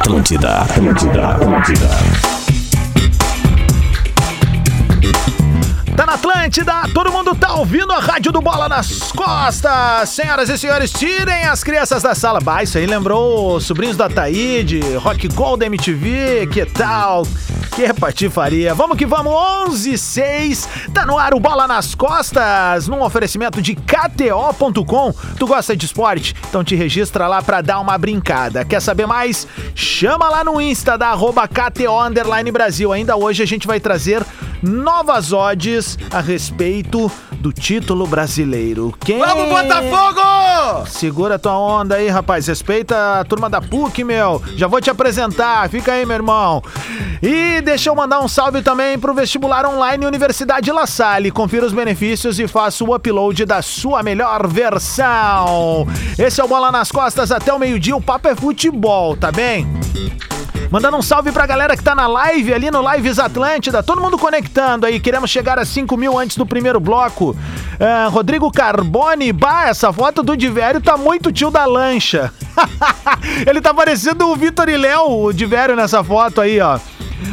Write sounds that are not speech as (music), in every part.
Atlântida, Atlântida, Atlântida. Tá na Atlântida, todo mundo tá ouvindo a rádio do Bola nas costas. Senhoras e senhores, tirem as crianças da sala. Bah, isso aí lembrou os sobrinhos da Taíde, Rock Gold MTV, que tal? Que patifaria. Vamos que vamos, 11 6 Tá no ar o Bola nas Costas, num oferecimento de KTO.com. Tu gosta de esporte? Então te registra lá pra dar uma brincada. Quer saber mais? Chama lá no Insta da arroba KTO Brasil. Ainda hoje a gente vai trazer novas odds a respeito do título brasileiro. Quem... Vamos, Botafogo! Segura tua onda aí, rapaz. Respeita a turma da PUC, meu. Já vou te apresentar. Fica aí, meu irmão. E deixa eu mandar um salve também pro vestibular online Universidade La Salle. Confira os benefícios e faça o upload da sua melhor versão. Esse é o Bola nas Costas até o meio-dia. O papo é futebol, tá bem? Mandando um salve pra galera que tá na live ali no Lives Atlântida. Todo mundo conectando aí. Queremos chegar a 5 mil antes do primeiro bloco. Ah, Rodrigo Carbone. Bah, essa foto do Divério tá muito tio da lancha. (laughs) Ele tá parecendo o Vitor e Léo, o Divério, nessa foto aí, ó.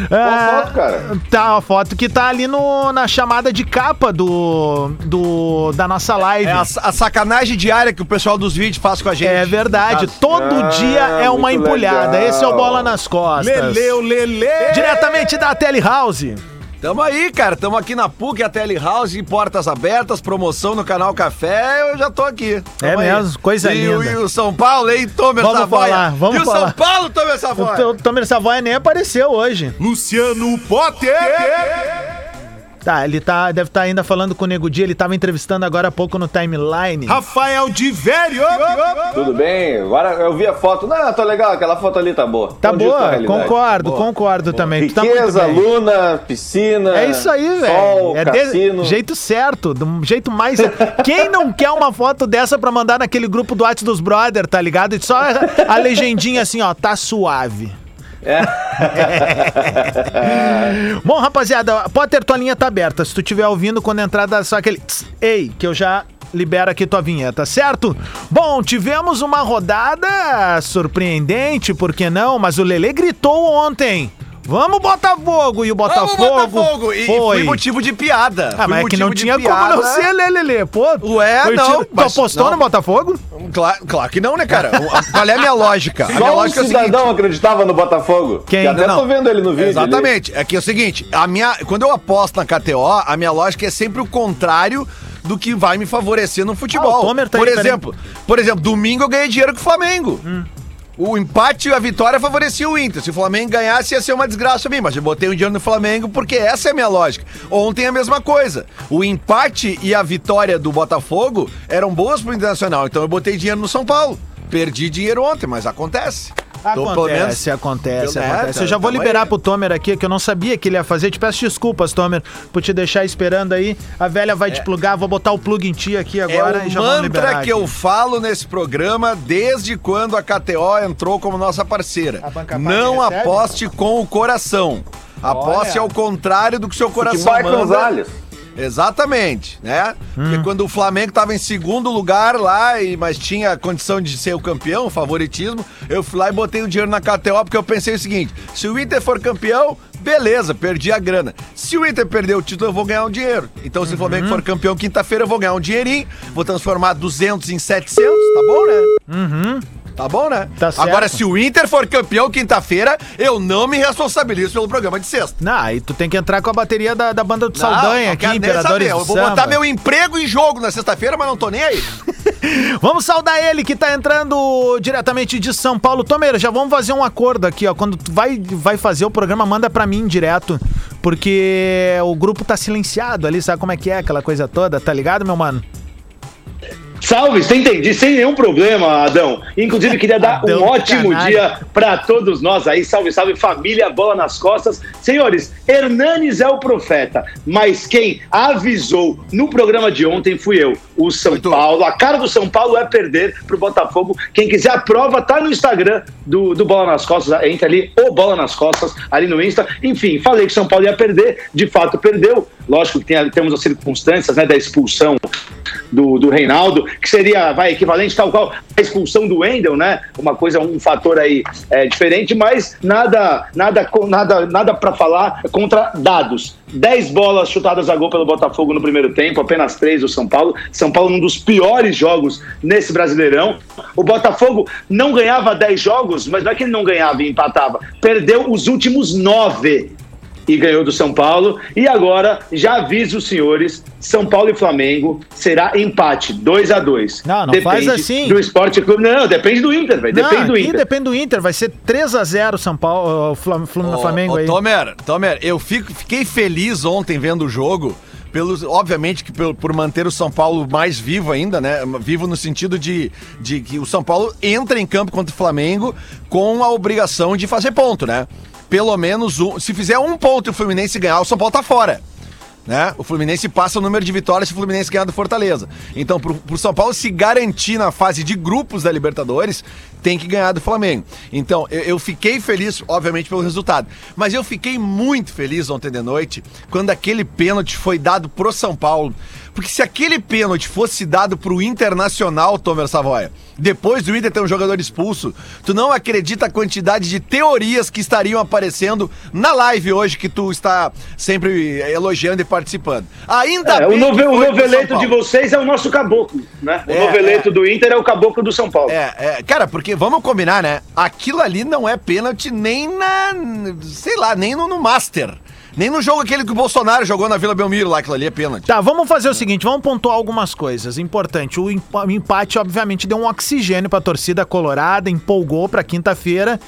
Qual foto, cara? Tá, a foto que tá ali no, na chamada de capa do, do da nossa live. É a, a sacanagem diária que o pessoal dos vídeos faz com a gente. É verdade, todo Ah, dia é uma legal. Esse é o Bola nas Costas. Leleu, lele! Diretamente da Telehouse. Tamo aí, cara. Tamo aqui na PUC, a Telehouse, portas abertas, promoção no canal Café. Eu já tô aqui. Tamo É aí. mesmo, coisa e, o- linda. E o São Paulo, hein? Tomer Vamos Savoia. falar, vamos e o falar. São Paulo, Tomer O Savoia. T- o Tomer Savoia nem apareceu hoje. Luciano Potter. Tá, ele tá, deve estar ainda falando com o Nego Dia, ele tava entrevistando agora há pouco no timeline. Rafael de Velho. Tudo bem? Agora eu vi a foto. Não, tá legal, aquela foto ali tá boa. Tá a boa, realidade. concordo, concordo também. Tu tá muito Riqueza, bem. luna, piscina. É isso aí, velho. Sol, É de cassino. jeito certo, do jeito mais. (laughs) Quem não quer uma foto dessa pra mandar naquele grupo do WhatsApp dos Brother, tá ligado? E só a legendinha assim, ó, tá suave. É. (laughs) Bom, rapaziada, Potter, tua linha tá aberta. Se tu estiver ouvindo, quando entrar, dá só aquele tss, ei, que eu já libero aqui tua vinheta, certo? Bom, tivemos uma rodada surpreendente, por que não? Mas o Lele gritou ontem. Vamos Botafogo! E o Botafogo, Vamos, Botafogo. E foi. foi motivo de piada. Ah, mas é que não tinha como não piada. ser, Lele, Lele. Pô, Ué, foi não, tiro- Tu mas apostou não. no Botafogo? Claro, claro que não, né, cara? Qual é a minha lógica? A minha Só um lógica é cidadão acreditava no Botafogo. Quem? Que até Não. tô vendo ele no vídeo. ali. Exatamente. É que é o seguinte, a minha, quando eu aposto na KTO, a minha lógica é sempre o contrário do que vai me favorecer no futebol. Ah, o Tomer tá por aí, peraí. exemplo, por exemplo, domingo eu ganhei dinheiro com o Flamengo. O empate e a vitória favorecia o Inter. Se o Flamengo ganhasse, ia ser uma desgraça pra mim. Mas eu botei o dinheiro no Flamengo porque essa é a minha lógica. Ontem a mesma coisa. O empate e a vitória do Botafogo eram boas pro Internacional. Então eu botei dinheiro no São Paulo. Perdi dinheiro ontem, mas acontece. Então, pelo menos- Acontece, acontece, É, acontece. Eu já vou tamo liberar aí. pro Tomer aqui, que eu não sabia que ele ia fazer. Te peço desculpas, Tomer, por te deixar esperando aí. A velha vai te plugar, vou botar o plug em ti aqui agora é e o já vamos liberar mantra que aqui. eu falo nesse programa desde quando a KTO entrou como nossa parceira. Não recebe? aposte com o coração. Aposte Olha. ao contrário do que o seu Que coração vai com os manda. Exatamente, né? Porque Hum. quando o Flamengo estava em segundo lugar lá, e, mas tinha condição de ser o campeão, favoritismo, eu fui lá e botei o dinheiro na KTO, porque eu pensei o seguinte: se o Inter for campeão, beleza, perdi a grana. Se o Inter perder o título, eu vou ganhar um dinheiro. Então, se o Flamengo Uhum. for campeão quinta-feira, eu vou ganhar um dinheirinho, vou transformar 200 em 700, tá bom, né? Tá bom, né? Tá certo. Agora, se o Inter for campeão quinta-feira, eu não me responsabilizo pelo programa de sexta. Não, aí tu tem que entrar com a bateria da, da banda do Não, Saldanha aqui, Imperadores Eu vou botar meu emprego em jogo na sexta-feira, mas não tô nem aí. (laughs) Vamos saudar ele que tá entrando diretamente de São Paulo. Tomeira, já vamos fazer um acordo aqui, ó. Quando tu vai, vai fazer o programa, manda pra mim direto. Porque o grupo tá silenciado ali, sabe como é que é aquela coisa toda, tá ligado, meu mano? Salve, você entendi, sem nenhum problema, Adão. Inclusive, queria dar Adão, um ótimo dia para todos nós aí. Salve, salve, família, bola nas costas. Senhores, Hernanes é o profeta, mas quem avisou no programa de ontem fui eu. O São Muito. Paulo. A cara do São Paulo é perder pro Botafogo. Quem quiser a prova, tá no Instagram do, do Bola nas Costas. Entra ali, o Bola nas Costas, ali no Insta. Enfim, falei que o São Paulo ia perder. De fato, perdeu. Lógico que tem, temos as circunstâncias né, da expulsão do, do Reinaldo, que seria vai, equivalente tal qual a expulsão do Wendel, né? Uma coisa, um fator aí é, diferente, mas nada, nada, nada, nada para falar contra dados. 10 bolas chutadas a gol pelo Botafogo no primeiro tempo, apenas três do São Paulo. São Paulo num dos piores jogos nesse Brasileirão. O Botafogo não ganhava 10 jogos, mas não é que ele não ganhava e empatava. Perdeu os últimos nove e ganhou do São Paulo. E agora, já aviso os senhores, São Paulo e Flamengo será empate, 2 a 2 Não, não faz assim. Do Esporte Clube. Não, depende do Inter, velho. Não, Depende do aqui Inter. depende do Inter. Vai ser 3x0 São Paulo, o Flam- Flam- Flamengo ô, aí. Tomer, Tomer, eu fico- fiquei feliz ontem vendo o jogo. Pelos, obviamente que pelo- por manter o São Paulo mais vivo ainda, né? Vivo no sentido de, de que o São Paulo entra em campo contra o Flamengo com a obrigação de fazer ponto, né? Pelo menos um. Se fizer um ponto e o Fluminense ganhar, o São Paulo tá fora. Né? O Fluminense passa o número de vitórias se o Fluminense ganhar do Fortaleza. Então, pro, pro São Paulo se garantir na fase de grupos da Libertadores, tem que ganhar do Flamengo. Então, eu, eu fiquei feliz, obviamente, pelo resultado. Mas eu fiquei muito feliz ontem de noite quando aquele pênalti foi dado pro São Paulo. Porque se aquele pênalti fosse dado pro Internacional, Tomer Savoia, depois do Inter ter um jogador expulso, tu não acredita a quantidade de teorias que estariam aparecendo na live hoje que tu está sempre elogiando e participando. Ainda É, o, bem nove- o foi pro noveleto de vocês é o nosso caboclo, né? O É, noveleto é. do Inter é o caboclo do São Paulo. É, é, cara, porque vamos combinar, né? Aquilo ali não é pênalti nem na. sei lá, nem no, no Master. Nem no jogo aquele que o Bolsonaro jogou na Vila Belmiro lá, aquilo ali é pênalti. Tá, vamos fazer o seguinte, vamos pontuar algumas coisas. Importante, o empa- o empate obviamente deu um oxigênio pra torcida colorada, empolgou pra quinta-feira.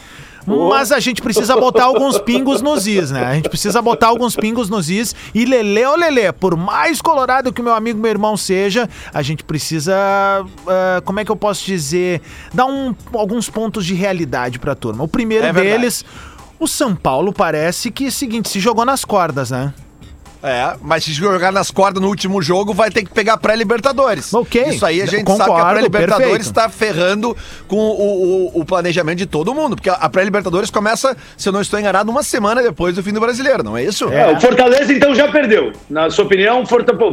Mas a gente precisa botar alguns pingos nos is, né? A gente precisa botar alguns pingos nos is. E Lele, ô Lele, por mais colorado que o meu amigo, meu irmão seja, a gente precisa, ah, como é que eu posso dizer, dar um- alguns pontos de realidade pra turma. O primeiro É verdade. O São Paulo parece que, é o seguinte, se jogou nas cordas, né? É, mas se jogar nas cordas no último jogo, vai ter que pegar pré-Libertadores. Ok, Isso aí a gente sabe que a concordo, pré-Libertadores está ferrando com o, o- o planejamento de todo mundo. Porque a pré-Libertadores começa, se eu não estou enganado, uma semana depois do fim do brasileiro, não é isso? É, o Fortaleza então já perdeu. Na sua opinião, o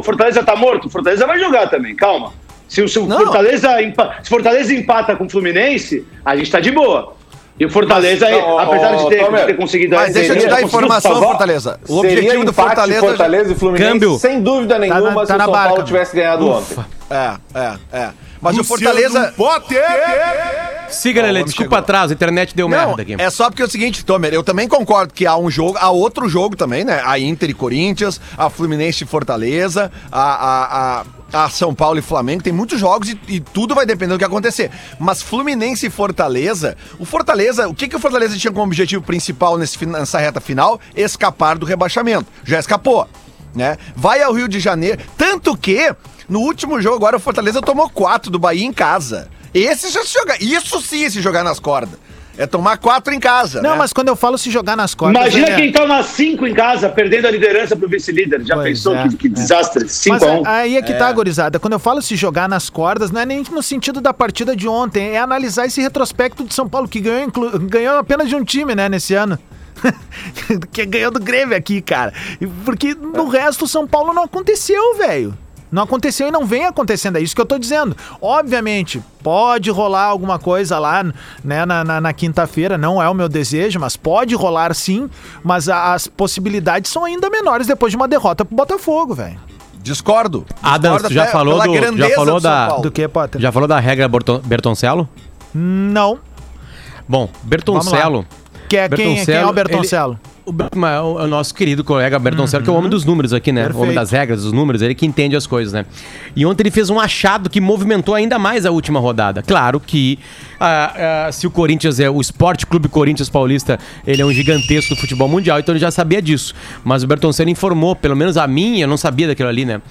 Fortaleza tá morto? O Fortaleza vai jogar também, calma. Se o, se o. Fortaleza, empa- se o Fortaleza empata com o Fluminense, a gente tá de boa. E o Fortaleza, Mas, não, apesar de ter, Tomer, ter conseguido Mas deixa eu te dar informação, salvar. Fortaleza. O objetivo do Fortaleza. Fortaleza e Fluminense, Câmbio. sem dúvida na- nenhuma, tá se o na São barca, Paulo tivesse ganhado ontem. É, é, é. Mas o Fortaleza. Siga, o Lele, homem desculpa atrás, a internet deu Não, merda aqui. é só porque é o seguinte, Tomer, eu também concordo que há um jogo, há outro jogo também, né? A Inter e Corinthians, a Fluminense e Fortaleza, a, a, a, a São Paulo e Flamengo, tem muitos jogos e, e tudo vai depender do que acontecer. Mas Fluminense e Fortaleza, o Fortaleza, o que, que o Fortaleza tinha como objetivo principal nesse, nessa reta final? Escapar do rebaixamento. Já escapou, né? Vai ao Rio de Janeiro, tanto que no último jogo agora o Fortaleza tomou quatro do Bahia em casa. Esse já se joga, isso sim é se jogar nas cordas. É tomar quatro em casa, Não, né? mas quando eu falo se jogar nas cordas. Imagina é- quem toma cinco em casa, perdendo a liderança pro vice-líder. Já Pois pensou é, que, que desastre? 5 Mas a 1 aí é que tá, gurizada. Quando eu falo se jogar nas cordas, não é nem no sentido da partida de ontem, é analisar esse retrospecto de São Paulo, que ganhou, inclu- ganhou apenas de um time, né, nesse ano. (laughs) que ganhou do Grêmio aqui, cara. E Porque no resto, o São Paulo não aconteceu, velho. Não aconteceu e não vem acontecendo, é isso que eu tô dizendo. Obviamente, pode rolar alguma coisa lá, né, na, na- na quinta-feira, não é o meu desejo, mas pode rolar sim, mas a- as possibilidades são ainda menores depois de uma derrota pro Botafogo, velho. Discordo. Adams, Discordo tu já falou do- já falou do da-. Do que, Potter? Já falou da regra Berton- Bertoncello? Não. Bom, Bertoncello. Que é quem, quem é o Bertoncello? O, Ber- mas o- o nosso querido colega Bertoncello, que é o homem dos números aqui, né? O homem Perfeito. das regras, dos números, ele que entende as coisas, né? E ontem ele fez um achado que movimentou ainda mais a última rodada. Claro que ah, ah, se o Corinthians é o Esporte Clube Corinthians Paulista, ele é um gigantesco do futebol mundial, então ele já sabia disso. Mas o Bertoncello informou, pelo menos a mim, eu não sabia daquilo ali, né?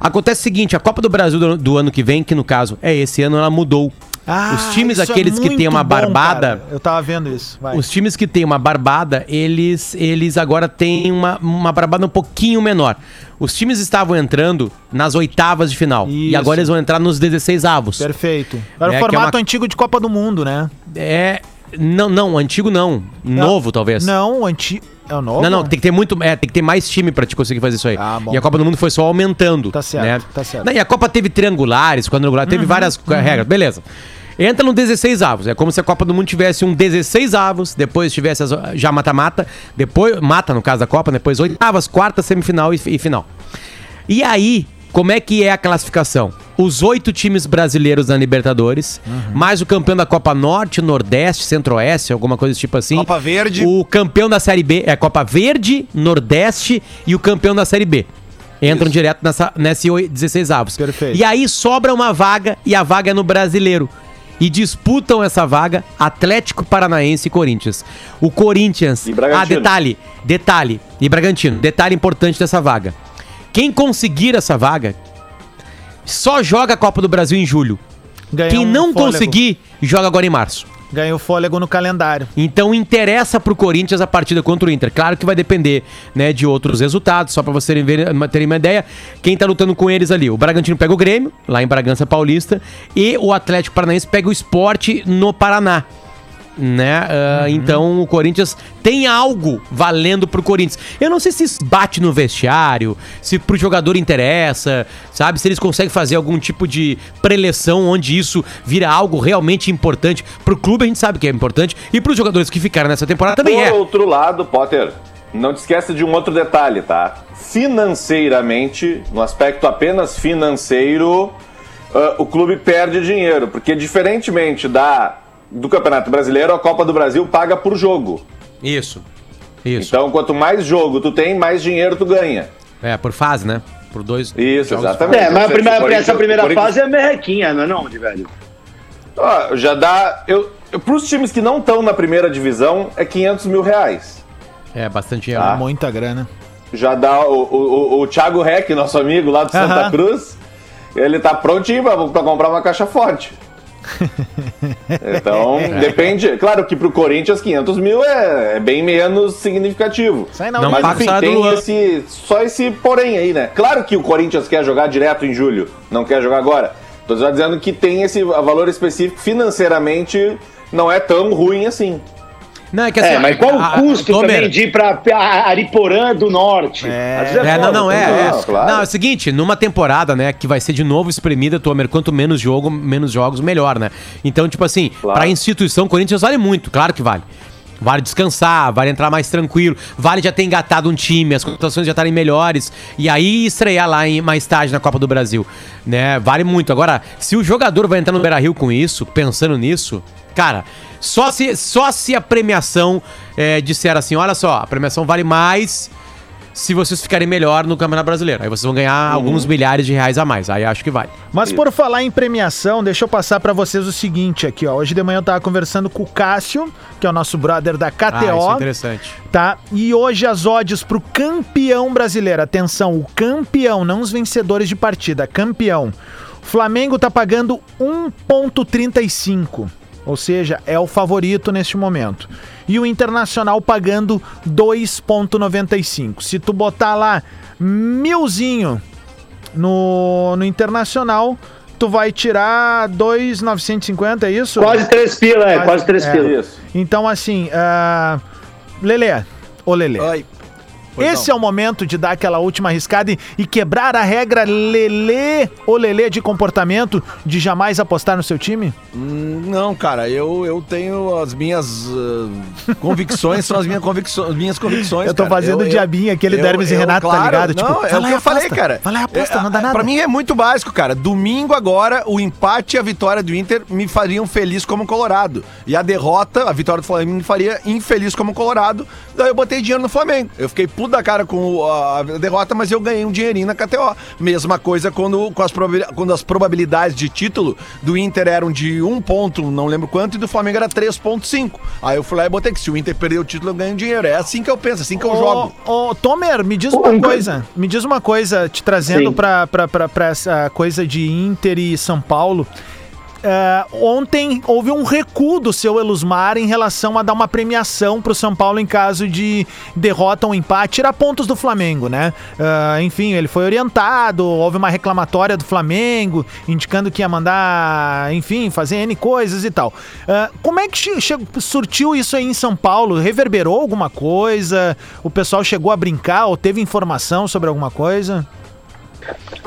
Acontece o seguinte, a Copa do Brasil do, do ano que vem, que no caso é esse ano, ela mudou. Ah, os times é aqueles que muito têm uma bom, barbada, cara. Eu tava vendo isso. Vai. os times que têm uma barbada, eles, eles agora têm uma, uma barbada um pouquinho menor. Os times estavam entrando nas oitavas de final. E Isso. agora eles vão entrar nos 16 avos. Perfeito. Era É, o que é formato uma- antigo de Copa do Mundo, né? É. Não, não, antigo não. Novo, talvez. Não, o antigo. É o novo? Não, não, tem que ter muito. É, tem que ter mais time pra te conseguir fazer isso aí. Ah. E a Copa do Mundo foi só aumentando. Tá certo, né? tá certo. Não, e a Copa teve triangulares, quadrangular, teve várias regras. Beleza. Entra no 16 avos. É como se a Copa do Mundo tivesse um 16 avos, depois tivesse as- já mata-mata, depois mata no caso da Copa, depois oitavas, quarta, semifinal e, e final. E aí, como é que é a classificação? Os oito times brasileiros da Libertadores, Uhum. mais o campeão da Copa Norte, Nordeste, Centro-Oeste, alguma coisa tipo assim. Copa Verde. O campeão da Série B é Copa Verde, Nordeste e o campeão da Série B. Entram direto nessa, nesse oi- 16 avos. Perfeito. E aí sobra uma vaga e a vaga é no brasileiro. E disputam essa vaga Atlético Paranaense e Corinthians. O Corinthians. E Bragantino. Ah, detalhe, detalhe. E Bragantino. Detalhe importante dessa vaga. Quem conseguir essa vaga só joga a Copa do Brasil em julho. Ganhou Quem um não fôlego. conseguir, joga agora em março. Ganhou fôlego no calendário. Então interessa pro Corinthians a partida contra o Inter. Claro que vai depender, né, de outros resultados, só pra vocês terem, ver- terem uma ideia. Quem tá lutando com eles ali? O Bragantino pega o Grêmio, lá em Bragança Paulista, e o Atlético Paranaense pega o Esporte no Paraná. Né? Ah, Então o Corinthians tem algo valendo pro Corinthians. Eu não sei se isso bate no vestiário, se pro jogador interessa, sabe? Se eles conseguem fazer algum tipo de preleção onde isso vira algo realmente importante. Pro clube a gente sabe que é importante e pros jogadores que ficaram nessa temporada também Por é. outro lado, Potter, não te esqueça de um outro detalhe, tá? Financeiramente, no aspecto apenas financeiro, ah, o clube perde dinheiro, porque diferentemente da do Campeonato Brasileiro, a Copa do Brasil paga por jogo. Isso. Isso. Então, quanto mais jogo tu tem, mais dinheiro tu ganha. É, por fase, né? Por dois. Isso, exatamente. É, mas a primeira- essa primeira fase é merrequinha, não é não, de velho? Ó, já dá. Eu, eu, pros times que não estão na primeira divisão, é 500 mil reais. É, bastante Tá. erro. Muita grana. Já dá o, o, o, Thiago Reck, nosso amigo lá do Santa. Cruz, ele tá prontinho pra, pra comprar uma caixa forte. (laughs) Então, depende. Claro que pro Corinthians 500 mil é, é bem menos significativo. Não, Não Mas enfim, do tem Luan. esse, só esse porém aí, né? Claro que o Corinthians quer jogar direto em julho, não quer jogar agora. Tô só dizendo que tem esse valor específico financeiramente, não é tão ruim assim. Não, é que assim. É, mas qual a- o custo também de ir pra Ariporã do Norte? Às vezes É, não, não, é, tem é. Não, claro. Não, é o seguinte, numa temporada, né, que vai ser de novo espremida, Tomer, quanto menos jogo, menos jogos, melhor, né? Então, tipo assim, Claro. pra instituição, Corinthians vale muito, claro que vale. Vale descansar, vale entrar mais tranquilo, vale já ter engatado um time, as contratações já estarem melhores, e aí estrear lá em mais tarde na Copa do Brasil, né? Vale muito. Agora, se o jogador vai entrar no Beira-Rio com isso, pensando nisso, cara, só se, só se a premiação é, disser assim, olha só, a premiação vale mais se vocês ficarem melhor no Campeonato Brasileiro. Aí vocês vão ganhar alguns milhares de reais a mais. Aí acho que vale. Mas por falar em premiação, deixa eu passar pra vocês o seguinte aqui, ó. Hoje de manhã eu tava conversando com o Cássio, que é o nosso brother da Ah, isso é KTO, interessante. tá? E hoje as odds pro campeão brasileiro, atenção, o campeão, não os vencedores de partida, campeão. O Flamengo tá pagando 1.35, ou seja, é o favorito neste momento. E o Internacional pagando 2.95. Se tu botar lá milzinho no, no Internacional, tu vai tirar 2,950, é isso? Quase três pila, é, Quase- quase três é. pila. Isso. Então, assim, ah, Lelê, ô Lelê, Ai. Pois esse é o momento de dar aquela última arriscada e, e quebrar a regra Lelê ou Lelê de comportamento de jamais apostar no seu time? Hum, Não, cara, eu, eu tenho as minhas ah, convicções, são as minhas convicções, minhas convicções. Eu tô cara. fazendo diabinho, aquele do Hermes e Renato, tá ligado? Tipo, não, é vai o que eu falei, aposta, cara. vai lá e aposta, É, não dá nada. Pra mim é muito básico, cara. Domingo agora, o empate e a vitória do Inter me fariam feliz como Colorado. E a derrota, a vitória do Flamengo me faria infeliz como Colorado. Daí eu botei dinheiro no Flamengo. Eu fiquei puto da cara com a derrota, mas eu ganhei um dinheirinho na KTO. Mesma coisa quando, com as, quando as probabilidades de título do Inter eram de um ponto, não lembro quanto, e do Flamengo era 3,5. Aí eu fui lá e botei que se o Inter perder o título, eu ganho dinheiro. É assim que eu penso, assim que eu jogo. Ô, ô, Tomer, me diz Ô, uma um- coisa. Me diz uma coisa, te trazendo pra essa coisa de Inter e São Paulo. É, ontem houve um recuo do seu Elusmar em relação a dar uma premiação pro São Paulo em caso de derrota ou empate, tirar pontos do Flamengo, né? É, enfim, ele foi orientado, houve uma reclamatória do Flamengo, indicando que ia mandar, enfim, fazer N coisas e tal. É, como é que surtiu isso aí em São Paulo? Reverberou alguma coisa? O pessoal chegou a brincar ou teve informação sobre alguma coisa?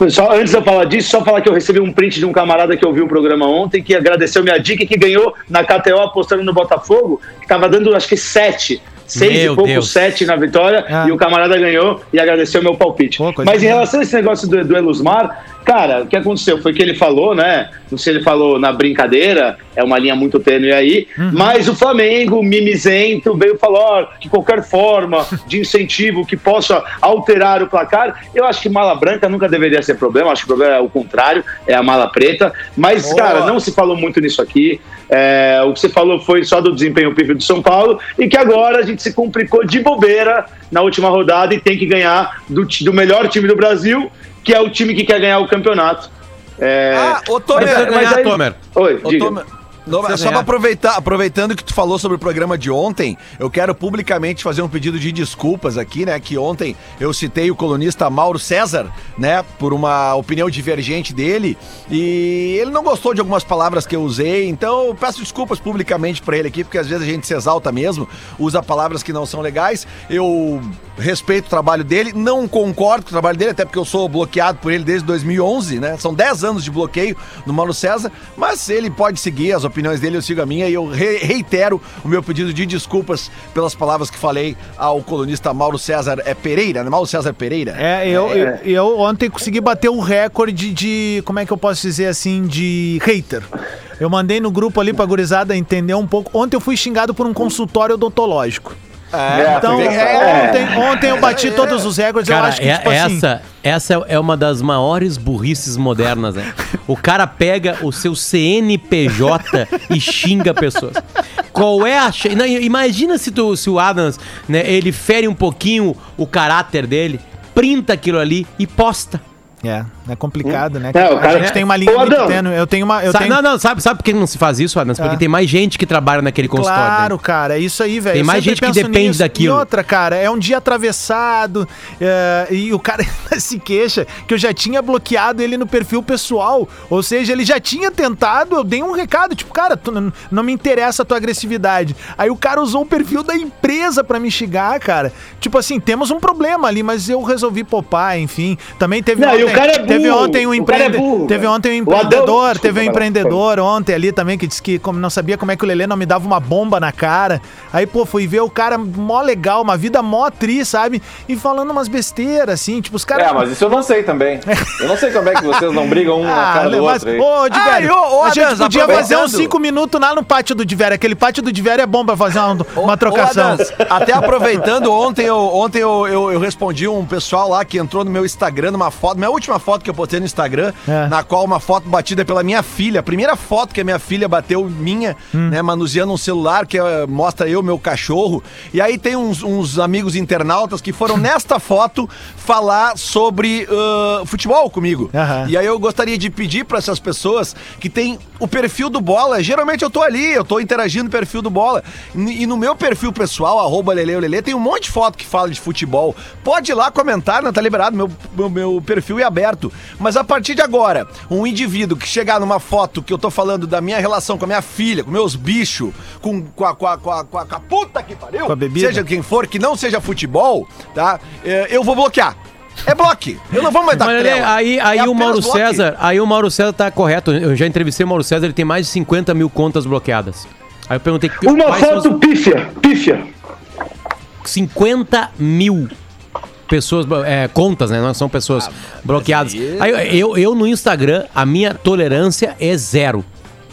Só, antes de eu falar disso, só falar que eu recebi um print de um camarada que ouviu o programa ontem, que agradeceu minha dica e que ganhou na KTO apostando no Botafogo, que tava dando acho que sete. Seis Meu e pouco, Deus. sete na vitória, Ah. e o camarada ganhou e agradeceu meu palpite. Pô, Mas em relação a esse negócio do, do Elusmar, cara, o que aconteceu foi que ele falou, né? Não sei se ele falou na brincadeira, é uma linha muito tênue aí, Uhum. mas o Flamengo, mimizento, veio falar que qualquer forma de incentivo que possa alterar o placar, eu acho que mala branca nunca deveria ser problema, acho que o problema é o contrário, é a mala preta, mas, Boa. cara, não se falou muito nisso aqui, é, o que você falou foi só do desempenho pífio do São Paulo e que agora a gente se complicou de bobeira na última rodada e tem que ganhar do, do melhor time do Brasil, que é o time que quer ganhar o campeonato. É, Ah, ô, Mas Tomer, precisa ganhar, aí- Tomer. Oi, Ô, diga. Tomer, não, Precisa só ganhar. aproveitar, aproveitando que tu falou sobre o programa de ontem, eu quero publicamente fazer um pedido de desculpas aqui, né? Que ontem eu citei o colunista Mauro César, né? Por uma opinião divergente dele. E ele não gostou de algumas palavras que eu usei, então eu peço desculpas publicamente pra ele aqui, porque às vezes a gente se exalta mesmo, usa palavras que não são legais. Eu respeito o trabalho dele, não concordo com o trabalho dele, até porque eu sou bloqueado por ele desde 2011, né? São 10 anos de bloqueio no Mauro César, mas ele pode seguir as opiniões dele, eu sigo a minha e eu re- reitero o meu pedido de desculpas pelas palavras que falei ao colunista Mauro César é Pereira, né? Mauro César Pereira. É, eu, eu, eu ontem consegui bater o recorde de, como é que eu posso dizer assim, de hater. Eu mandei no grupo ali pra gurizada entender um pouco. Ontem eu fui xingado por um consultório odontológico. É, Então, tu vê que- ontem, ontem eu bati todos os recordes. eu Cara, acho que, é- tipo assim... essa, essa é uma das maiores burrices modernas, né? O cara pega o seu CNPJ e xinga pessoas. Qual é a... ch- Não, imagina se, tu, se o Adams, né, ele fere um pouquinho o caráter dele, printa aquilo ali e posta. É, é complicado, né? É, o a cara- gente tem uma linha Ô, Adão. tênue. Eu tenho uma... Eu Sabe- tenho... Não, não, sabe, sabe por que não se faz isso, Adams? Porque Ah. tem mais gente que trabalha naquele consultório. Claro, né? cara, é isso aí, velho. Tem mais gente que depende nisso. daquilo. E outra, cara, é um dia atravessado é, e o cara (laughs) se queixa que eu já tinha bloqueado ele no perfil pessoal. Ou seja, ele já tinha tentado, eu dei um recado, tipo, cara, tu, não, me interessa a tua agressividade. Aí o cara usou o perfil da empresa pra me xingar, cara. Tipo assim, temos um problema ali, mas eu resolvi popar, enfim. Também teve Não, e ontem, o cara é burro. teve ontem um O cara é empreendedor. burro, teve ontem um Adão- empreendedor, teve um empreendedor ontem ali também que disse que como não sabia como é que o Lelê não me dava uma bomba na cara. Aí, pô, fui ver o cara mó legal, uma vida mó tri, sabe? E falando umas besteiras, assim, tipo, os caras. É, mas isso eu não sei também. Eu não sei como é que vocês não brigam um na (laughs) cara do mas, outro aí. ô, ô, ô, a gente Adams, podia fazer uns. 5 minutos lá no pátio do Diverio. Aquele pátio do Diverio é bom pra fazer uma, Ô, uma ô, trocação. Adams, até aproveitando, ontem, eu, ontem eu, eu, eu respondi um pessoal lá que entrou no meu Instagram, numa foto, minha última foto que eu postei no Instagram, É. na qual uma foto batida pela minha filha. A primeira foto que a minha filha bateu minha, Hum. né, manuseando um celular que eh, mostra eu, meu cachorro. E aí tem uns, uns amigos internautas que foram (laughs) nesta foto falar sobre ah, futebol comigo. Aham. E aí eu gostaria de pedir para essas pessoas que tem o perfil do Bola. Geralmente eu tô ali, eu tô interagindo no perfil do Bola. E no meu perfil pessoal, arroba Lele, Lele, tem um monte de foto que fala de futebol. Pode ir lá comentar, não tá liberado, meu, meu, meu perfil é aberto. Mas a partir de agora, um indivíduo que chegar numa foto que eu tô falando da minha relação com a minha filha, com meus bichos, com, com, a, com, a, com, a, com a- com a puta que pariu, Com a bebida? seja quem for, que não seja futebol, tá? É, eu vou bloquear. É bloque. Eu não vou mais dar Mas, Lelê, trela. aí, É aí o Mauro bloque. César, aí o Mauro César tá correto. Eu já entrevistei o Mauro César, ele tem mais de 50 mil contas bloqueadas. Aí eu perguntei que Uma são os- foto pífia, pífia. 50 mil pessoas, é, contas, né? Não são pessoas bloqueadas. Aí, eu, eu no Instagram, a minha tolerância é zero.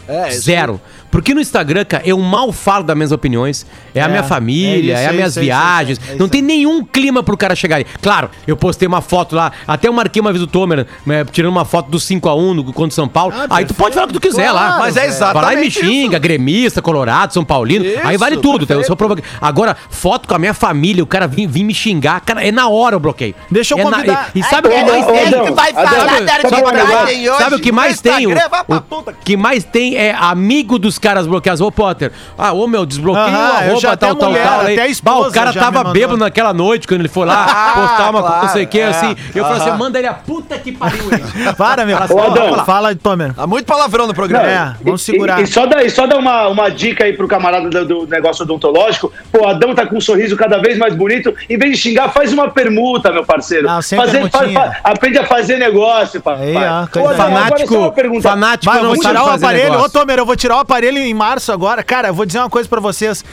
É, isso- Zero. Porque no Instagram, cara, eu mal falo das minhas opiniões. É, a É, minha família, é é, as é minhas isso, é isso, viagens. é isso, é não tem nenhum clima pro cara chegar ali. Claro, eu postei uma foto lá, até eu marquei uma vez o Tomer, né, tirando uma foto do 5x1 do, contra o São Paulo. Ah, aí tu pode falar o que tu quiser lá. Claro, Mas é exatamente Vai lá e me isso. xinga, gremista, colorado, São Paulino. aí vale tudo. tá? Eu sou provoca... Agora, foto com a minha família, o cara vir, vir me xingar. Cara, é na hora o bloqueio. Deixa eu é na- convidar- E, e sabe o que Ai, mais tem? Vai falar sabe da negócio? arbitragem hoje? Sabe o que mais tem? O que mais tem é amigo dos caras bloqueados. Ô, Potter, ah, ô meu, desbloqueia Aham, o eu arroba, já tal, até tal, mulher, tal. até a aí. esposa Bah, o cara já me tava mandou. bêbado naquela noite quando ele foi lá (laughs) postar uma claro, não sei o que, é, assim. Eu falei assim, manda ele a puta que pariu ele. (laughs) Para, meu. Ô, Adão. Fala, fala, Tomer. Há muito palavrão no programa. É, vamos segurar. E, e só dá, e só dá uma, uma dica aí pro camarada do, do negócio odontológico. Pô, o Adão tá com um sorriso cada vez mais bonito. Em vez de xingar, faz uma permuta, meu parceiro. Não, sem Fazer- permutinha. fa- fa- aprende a fazer negócio, papai. Aí, ó, Ô, coisa Adão, agora Fanático, só uma pergunta. fanático Vai, eu não vou sabe tirar o fazer aparelho. Ô, negócio. Tomer, eu vou tirar o aparelho em março agora. Cara, vou dizer uma coisa pra vocês.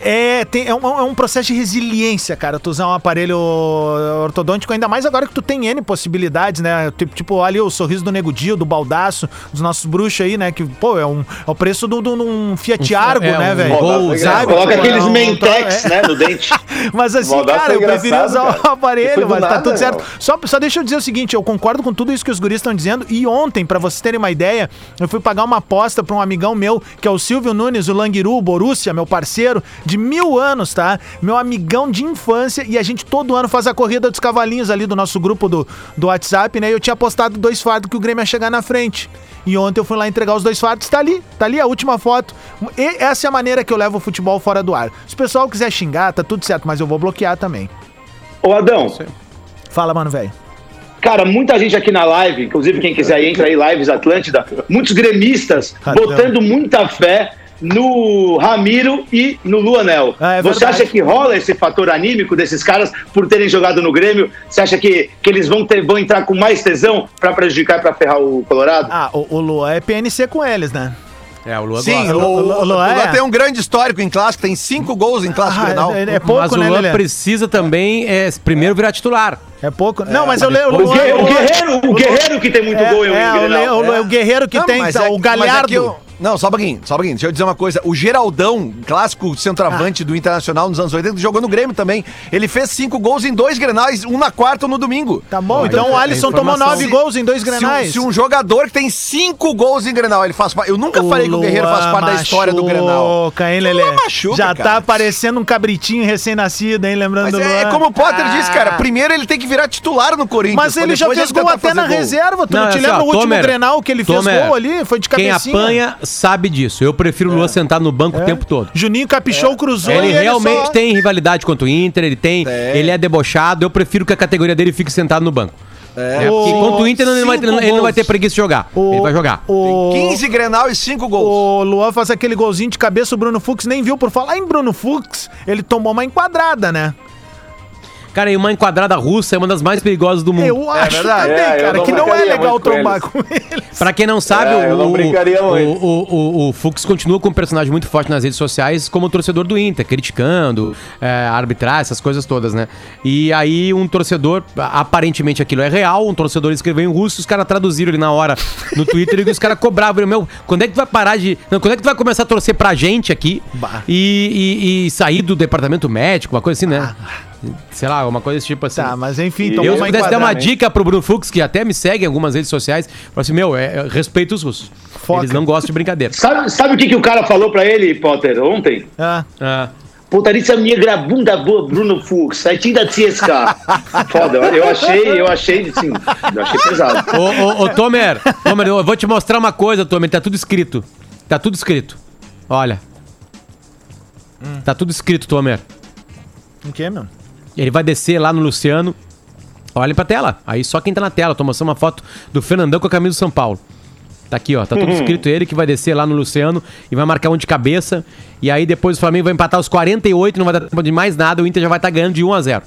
É, tem- é, um, é um processo de resiliência, cara, tu usar um aparelho ortodôntico, ainda mais agora que tu tem N possibilidades, né? Tipo, tipo ali o sorriso do Nego Dio, do Baldaço, dos nossos bruxos aí, né? Que, pô, é, um, é o preço de um, um Fiat Argo, é, né, um velho? Sabe? Coloca Pô, aqueles é um- mentex, é. né, no dente. (laughs) Mas assim, Baldaço cara, é eu preferi engraçado, usar cara. o aparelho, mas tá nada, tudo certo. Só, só deixa eu dizer o seguinte, eu concordo com tudo isso que os guris estão dizendo. E ontem, pra vocês terem uma ideia, eu fui pagar uma aposta pra um amigão meu, que é o Silvio Nunes, o Languiru, o Borussia, meu parceiro, de mil anos, tá? Meu amigão de infância. E a gente todo ano faz a corrida dos cavalinhos ali do nosso grupo do, do WhatsApp, né? E eu tinha apostado dois fardos que o Grêmio ia chegar na frente. E ontem eu fui lá entregar os dois fardos, tá ali, tá ali a última foto. E essa é a maneira que eu levo o futebol fora do ar. Se o pessoal quiser xingar, tá tudo certo, mas eu vou bloquear também. Ô, Adão, Fala, mano, velho. Cara, muita gente aqui na live, inclusive quem quiser entra aí, Lives Atlântida, muitos gremistas botando muita fé no Ramiro e no Luanel. Ah, é Você acha que rola esse fator anímico desses caras por terem jogado no Grêmio? Você acha que, que eles vão, ter, vão entrar com mais tesão pra prejudicar e pra ferrar o Colorado? Ah, o, o Luan é PNC com eles, né? É, o Lua Sim, gosta. o, O- o- Luan Luan é- tem um grande histórico em clássico, tem cinco gols em clássico Ah, é, é pouco, Mas o né, Luan Lelê? precisa também é, primeiro virar titular. É pouco. não, mas eu leio o Luan. O Luan- Guerreiro, o Guerreiro que tem muito É, gol em, é, o, o guerreiro que Não, tem, é- o é Galhardo. Não, só um pouquinho, só um pouquinho. Deixa eu dizer uma coisa. O Geraldão, clássico centroavante do Internacional nos anos 80, que jogou no Grêmio também. Ele fez cinco gols em dois grenais, um na quarta e um no domingo. Tá bom, então é o Alisson tomou nove gols em dois Se um- grenais. Se um, jogador que tem cinco gols em Grenal, ele faz parte. Eu nunca falei que o Guerreiro faz parte da história do Grenal. Machuca, hein, Lelê? Machuca, Já cara. tá parecendo um cabritinho recém-nascido, hein? Lembrando Mas do é, Luan. como o Potter Ah. disse, cara. Primeiro ele tem que virar titular no Corinthians. Mas ele já fez gol até na reserva. Tu não, te assim, lembra ó, o último Tomer, Grenal que ele fez Tomer, gol ali? Foi de Quem cabecinha. apanha sabe disso. Eu prefiro o Luan sentar no banco o tempo todo. Juninho capichou, cruzou Ele e realmente só- tem rivalidade contra o Inter, ele tem, ele é debochado. Eu prefiro que a categoria dele fique sentado no banco. É, porque O- contra o Inter ele não, vai, ele não vai ter preguiça de jogar. O- ele vai jogar. O... 15 Grenal e 5 gols. O Luan faz aquele golzinho de cabeça, o Bruno Fux nem viu. Por falar em Bruno Fux, ele tomou uma enquadrada, né? Cara, e uma enquadrada russa é uma das mais perigosas do mundo. Eu acho verdade. também, É, cara, não que não é legal muito com trombar eles. com ele. Pra quem não sabe, É, eu o, não brincaria o, o, o, o Fux continua com um personagem muito forte nas redes sociais como torcedor do Inter, criticando é, arbitragem, essas coisas todas, né? E aí um torcedor, aparentemente aquilo é real, um torcedor escreveu em russo, os caras traduziram ele na hora no Twitter e os caras cobravam. Meu, quando é que tu vai parar de... Não, quando é que tu vai começar a torcer pra gente aqui e, e- e sair do departamento médico, uma coisa assim, né? Sei lá, uma coisa desse tipo assim. Tá, mas enfim, E tomou Eu, se pudesse dar uma enquadrada. dica pro Bruno Fux, que até me segue em algumas redes sociais, falou assim: meu, é, é, respeita os russos. Foca. Eles não gostam de brincadeira. Sabe, sabe o que, que o cara falou pra ele, Potter, ontem? Ah, Ah, Putarica negra, bunda boa, Bruno Fux, saitinho da CSK. (laughs) Foda, eu achei, eu achei, sim, eu achei pesado. Ô, ô, ô, Tomer, Tomer, eu vou te mostrar uma coisa, Tomer, tá tudo escrito. Tá tudo escrito. Olha. Tá tudo escrito, Tomer. o que, meu? Ele vai descer lá no Luciano. Olhem pra tela. Aí só quem tá na tela. Tô mostrando uma foto do Fernandão com a camisa do São Paulo. Tá aqui, ó. Tá tudo (laughs) escrito ele que vai descer lá no Luciano e vai marcar um de cabeça. E aí depois o Flamengo vai empatar os 48, não vai dar tempo de mais nada. O Inter já vai estar ganhando de 1 a 0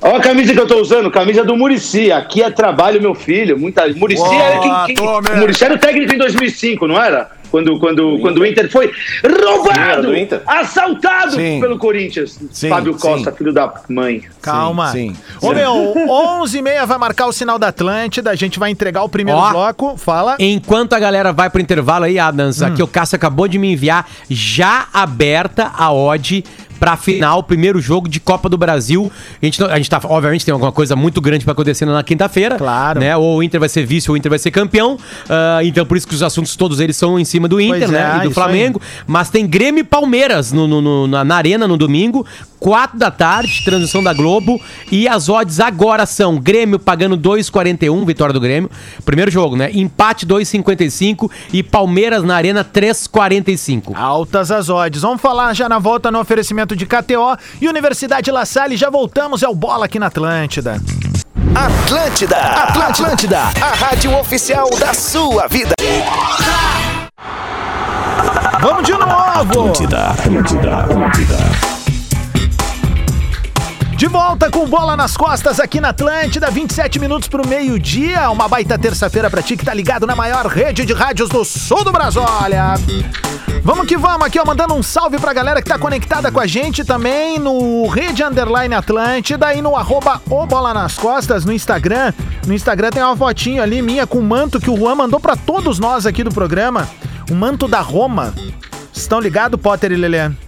Olha a camisa que eu tô usando, camisa do Murici. Aqui é trabalho, meu filho. Muita... Murici era quem, quem... Murici era o técnico em 2005, não era? Quando, quando, quando o Inter foi roubado, do Inter. assaltado Sim. pelo Corinthians. Sim, Fábio sim. Costa, filho da mãe. Calma. Sim, sim. Ô, meu, 11 e meia vai marcar o sinal da Atlântida. A gente vai entregar o primeiro Ó. bloco. Fala. Enquanto a galera vai pro intervalo aí, Adams, aqui o Cássio acabou de me enviar já aberta a odd pra final, primeiro jogo de Copa do Brasil. A gente, não- a gente tá, obviamente, tem alguma coisa muito grande pra acontecer na quinta-feira. Claro. Né? Ou o Inter vai ser vice ou o Inter vai ser campeão. Ah, então, por isso que os assuntos todos eles são em cima do Inter, Pois né? é, e do Flamengo. Mas tem Grêmio e Palmeiras no, no- no- na, na Arena no domingo, 4 da tarde, transmissão da Globo. E as odds agora são Grêmio pagando 2,41, vitória do Grêmio. Primeiro jogo, né? Empate 2,55 e Palmeiras na Arena 3,45. Altas as odds. Vamos falar já na volta no oferecimento de KTO e Universidade La Salle. Já voltamos, é o Bola aqui na Atlântida. Atlântida, Atlântida, a rádio oficial da sua vida. Vamos de novo! Atlântida, Atlântida, Atlântida. De volta com bola nas costas aqui na Atlântida, 27 minutos pro meio-dia. Uma baita terça-feira pra ti que tá ligado na maior rede de rádios do sul do Brasil. Olha. Vamos que vamos aqui, ó, mandando um salve pra galera que tá conectada com a gente também no Rede Underline Atlântida e no arroba o Bola nas Costas no Instagram. No Instagram tem uma fotinho ali minha com o manto que o Juan mandou pra todos nós aqui do programa. O manto da Roma. Estão ligados, Potter e Lelê?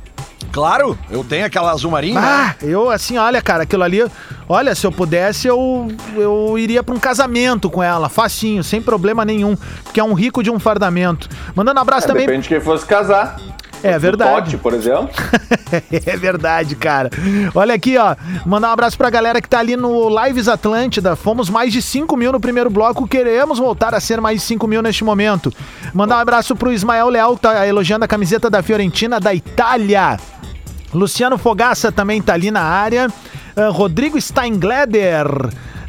Claro, eu tenho aquela azul marinho. né? Ah, eu assim, olha, cara, aquilo ali. Olha, se eu pudesse, eu, eu iria pra um casamento com ela, facinho, sem problema nenhum. Porque é um rico de um fardamento. Mandando um abraço também. Depende de quem fosse casar. É O verdade. Totti, por exemplo. (laughs) é verdade, cara. Olha aqui, ó. Mandar um abraço pra galera que tá ali no Lives Atlântida. Fomos mais de 5 mil no primeiro bloco. Queremos voltar a ser mais de 5 mil neste momento. Mandar um abraço pro Ismael Leal, que tá elogiando a camiseta da Fiorentina da Itália. Luciano Fogaça também tá ali na área. Ah, Rodrigo Steingleder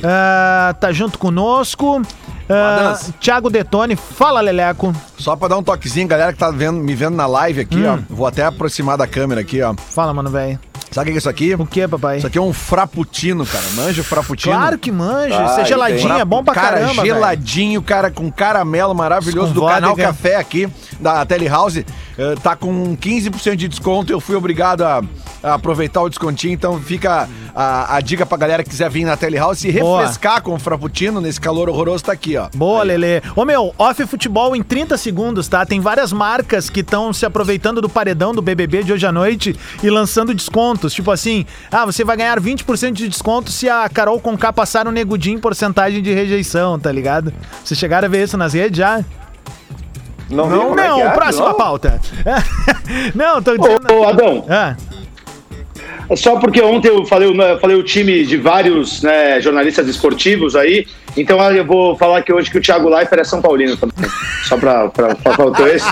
ah, tá junto conosco. Thiago Detone, fala Leleco. Só pra dar um toquezinho, galera que tá vendo, me vendo na live aqui, Hum. ó. Vou até aproximar da câmera aqui, ó. Fala, mano, velho. Sabe o que é isso aqui? O que, papai? Isso aqui é um frappuccino, cara. Manja o frappuccino. Claro que manja. Ah, Isso é geladinho, é bom pra cara, caramba, geladinho, cara, com caramelo maravilhoso do canal. Café aqui, da Telehouse. eh, tá com 15% de desconto. Eu fui obrigado a aproveitar o descontinho. Então fica a, a dica pra galera que quiser vir na Telehouse e Boa. refrescar com o frappuccino nesse calor horroroso, tá aqui, ó. Boa, Lele. Ô, meu, off futebol em 30 segundos, tá? Tem várias marcas que estão se aproveitando do paredão do BBB de hoje à noite e lançando descontos. Tipo assim, ah, você vai ganhar 20% de desconto se a Carol Conká passar um negudinho em porcentagem de rejeição, tá ligado? Vocês chegaram a ver isso nas redes já? Não, Não, como é não, é, próxima não? pauta. (laughs) não, tô dizendo... Ô, ô, Adão, Ah, só porque ontem eu falei, eu falei o time de vários né, jornalistas esportivos aí, então eu vou falar que hoje que o Thiago Leifert é São Paulino também. Só pra, faltou esse.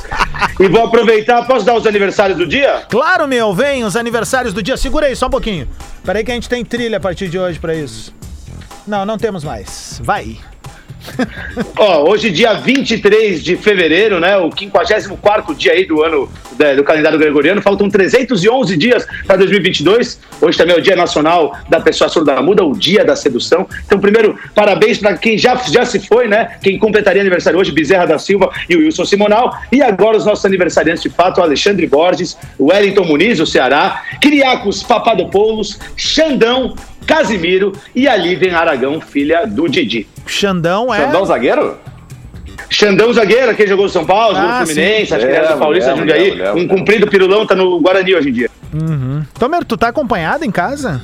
E vou aproveitar, posso dar os aniversários do dia? claro, meu, vem os aniversários do dia. Segura aí, só um pouquinho. Peraí que a gente tem trilha a partir de hoje pra isso. Não, não temos mais. Vai. (laughs) Ó, hoje, dia 23 de fevereiro, né? O 54 dia aí do ano né, do calendário gregoriano. Faltam 311 dias para 2022. Hoje também é o Dia Nacional da Pessoa Surda Muda, o Dia da Sedução. Então, primeiro, parabéns para quem já, já se foi, né? Quem completaria aniversário hoje, Bezerra da Silva e o Wilson Simonal. E agora os nossos aniversariantes de fato, Alexandre Borges, Wellington Muniz, o Ceará, Criacos Papadopoulos, Xandão, Casimiro e a Lívia Aragão, filha do Didi. Xandão é. Xandão zagueiro? Xandão zagueiro, que jogou no São Paulo, jogou Ah, no Fluminense, sim. acho que ele era do Paulista, lembro, Jundiaí. lembro, lembro, um lembro. comprido pirulão, tá no Guarani hoje em dia. Tomer, tu tá acompanhado em casa?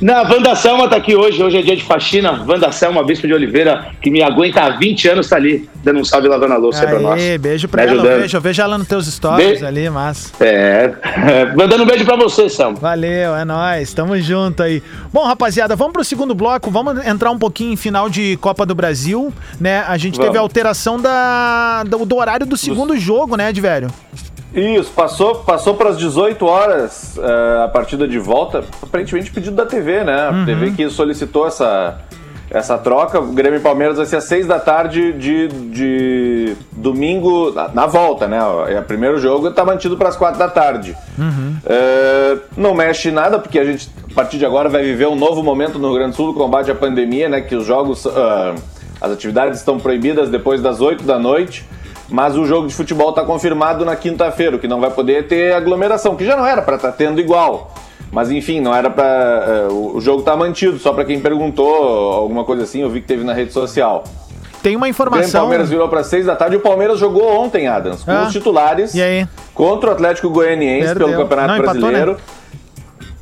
Na Wanda Selma tá aqui hoje, hoje é dia de faxina. Wanda Selma, Bispo de Oliveira, que me aguenta há 20 anos, tá ali, dando um salve lavando a louça aí pra nós. Beijo pra Me ela. Ajudando. vejo, eu vejo ela nos teus stories Be- ali, mas. É, (laughs) mandando um beijo pra você, Selma. Valeu, é nóis, tamo junto aí. Bom, rapaziada, vamos pro segundo bloco, vamos entrar um pouquinho em final de Copa do Brasil, né? A gente teve Vamos. a alteração da, do, do horário do segundo jogo, né, de velho? Isso, passou, passou para as 18 horas eh, a partida de volta, aparentemente pedido da TV, né? A TV que solicitou essa, essa troca. O Grêmio e Palmeiras vai ser às 6 da tarde de, de domingo, na, na volta, né? É o primeiro jogo está mantido para as 4 da tarde. Eh, não mexe nada, porque a gente, a partir de agora, vai viver um novo momento no Rio Grande do Sul do combate à pandemia, né? Que os jogos, ah, as atividades estão proibidas depois das 8 da noite. Mas o jogo de futebol está confirmado na quinta-feira, o que não vai poder ter aglomeração, que já não era para estar tendo igual. Mas enfim, não era para. o jogo tá mantido, só para quem perguntou, alguma coisa assim, eu vi que teve na rede social. Tem uma O informação. Palmeiras virou para seis da tarde e o Palmeiras jogou ontem, Adams, com Ah. os titulares E aí? contra o Atlético Goianiense Perdeu. pelo Campeonato Não, empatou, Brasileiro.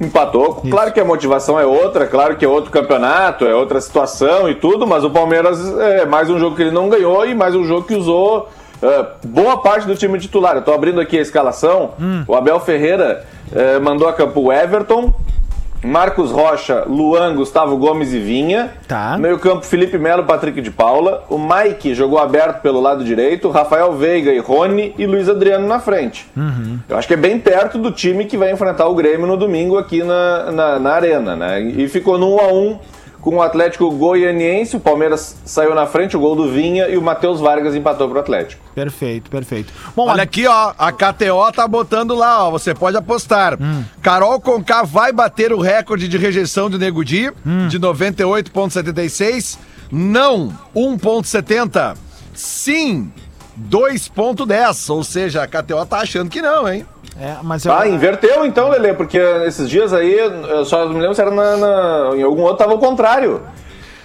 Empatou. Claro que a motivação é outra, claro que é outro campeonato, é outra situação e tudo, mas o Palmeiras é mais um jogo que ele não ganhou e mais um jogo que usou é, boa parte do time titular. Eu tô abrindo aqui a escalação. Hum. O Abel Ferreira é, mandou a campo o Everton, Marcos Rocha, Luan, Gustavo Gomes e Vinha. Tá. Meio campo, Felipe Melo, Patrick de Paula. O Mike jogou aberto pelo lado direito. Rafael Veiga e Rony e Luiz Adriano na frente. Eu acho que é bem perto do time que vai enfrentar o Grêmio no domingo aqui na, na, na Arena, né? E ficou no 1 a 1 com o Atlético Goianiense. O Palmeiras saiu na frente, o gol do Vinha e o Matheus Vargas empatou pro Atlético. Perfeito, perfeito. Bom, Olha a- aqui, ó, a KTO tá botando lá, ó, você pode apostar. Hum. Carol Conká vai bater o recorde de rejeição do Nego Di, Hum. de 98,76. Não, 1,70. Sim, 2,10. Ou seja, a KTO tá achando que não, hein? É, mas eu, Ah, inverteu então, Lelê, porque esses dias aí, eu só me lembro se era na, na- em algum outro, tava o contrário.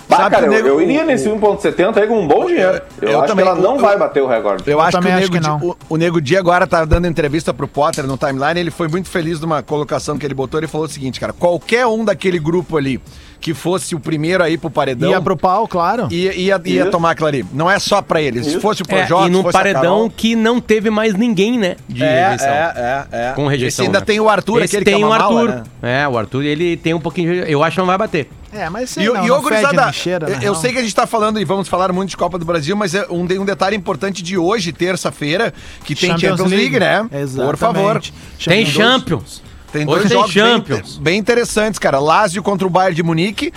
Bah, cara, eu, eu iria nesse 1.70 aí com um bom dinheiro. Eu, eu acho também, que ela não o- vai bater o recorde. Eu, acho que, o acho que Di, não. o, o Nego Di agora tá dando entrevista pro Potter no timeline. Ele foi muito feliz numa colocação que ele botou. Ele falou o seguinte, cara: qualquer um daquele grupo ali que fosse o primeiro aí pro paredão. ia pro pau, claro. Ia, ia, ia Isso. tomar aquilo ali. Não é só pra ele. Se Isso. fosse o É, Projota, e se num paredão Carol- que não teve mais ninguém, né? De É, rejeição. é, é, é. Com rejeição. Esse ainda né? tem o Arthur, Esse aquele tem que é o Arthur. mala, né? É, o Arthur, ele tem um pouquinho de... Eu acho que não vai bater. É, mas E, sei o- não, e não ô, fede, gurizada, eu, eu sei que a gente tá falando e vamos falar muito de Copa do Brasil, mas é um, um detalhe importante de hoje, terça-feira, que tem Champions, League, né? Exatamente. Por favor. Tem Champions- Tem Hoje dois tem jogos Champions. Bem, bem interessantes, cara. Lazio contra o Bayern de Munique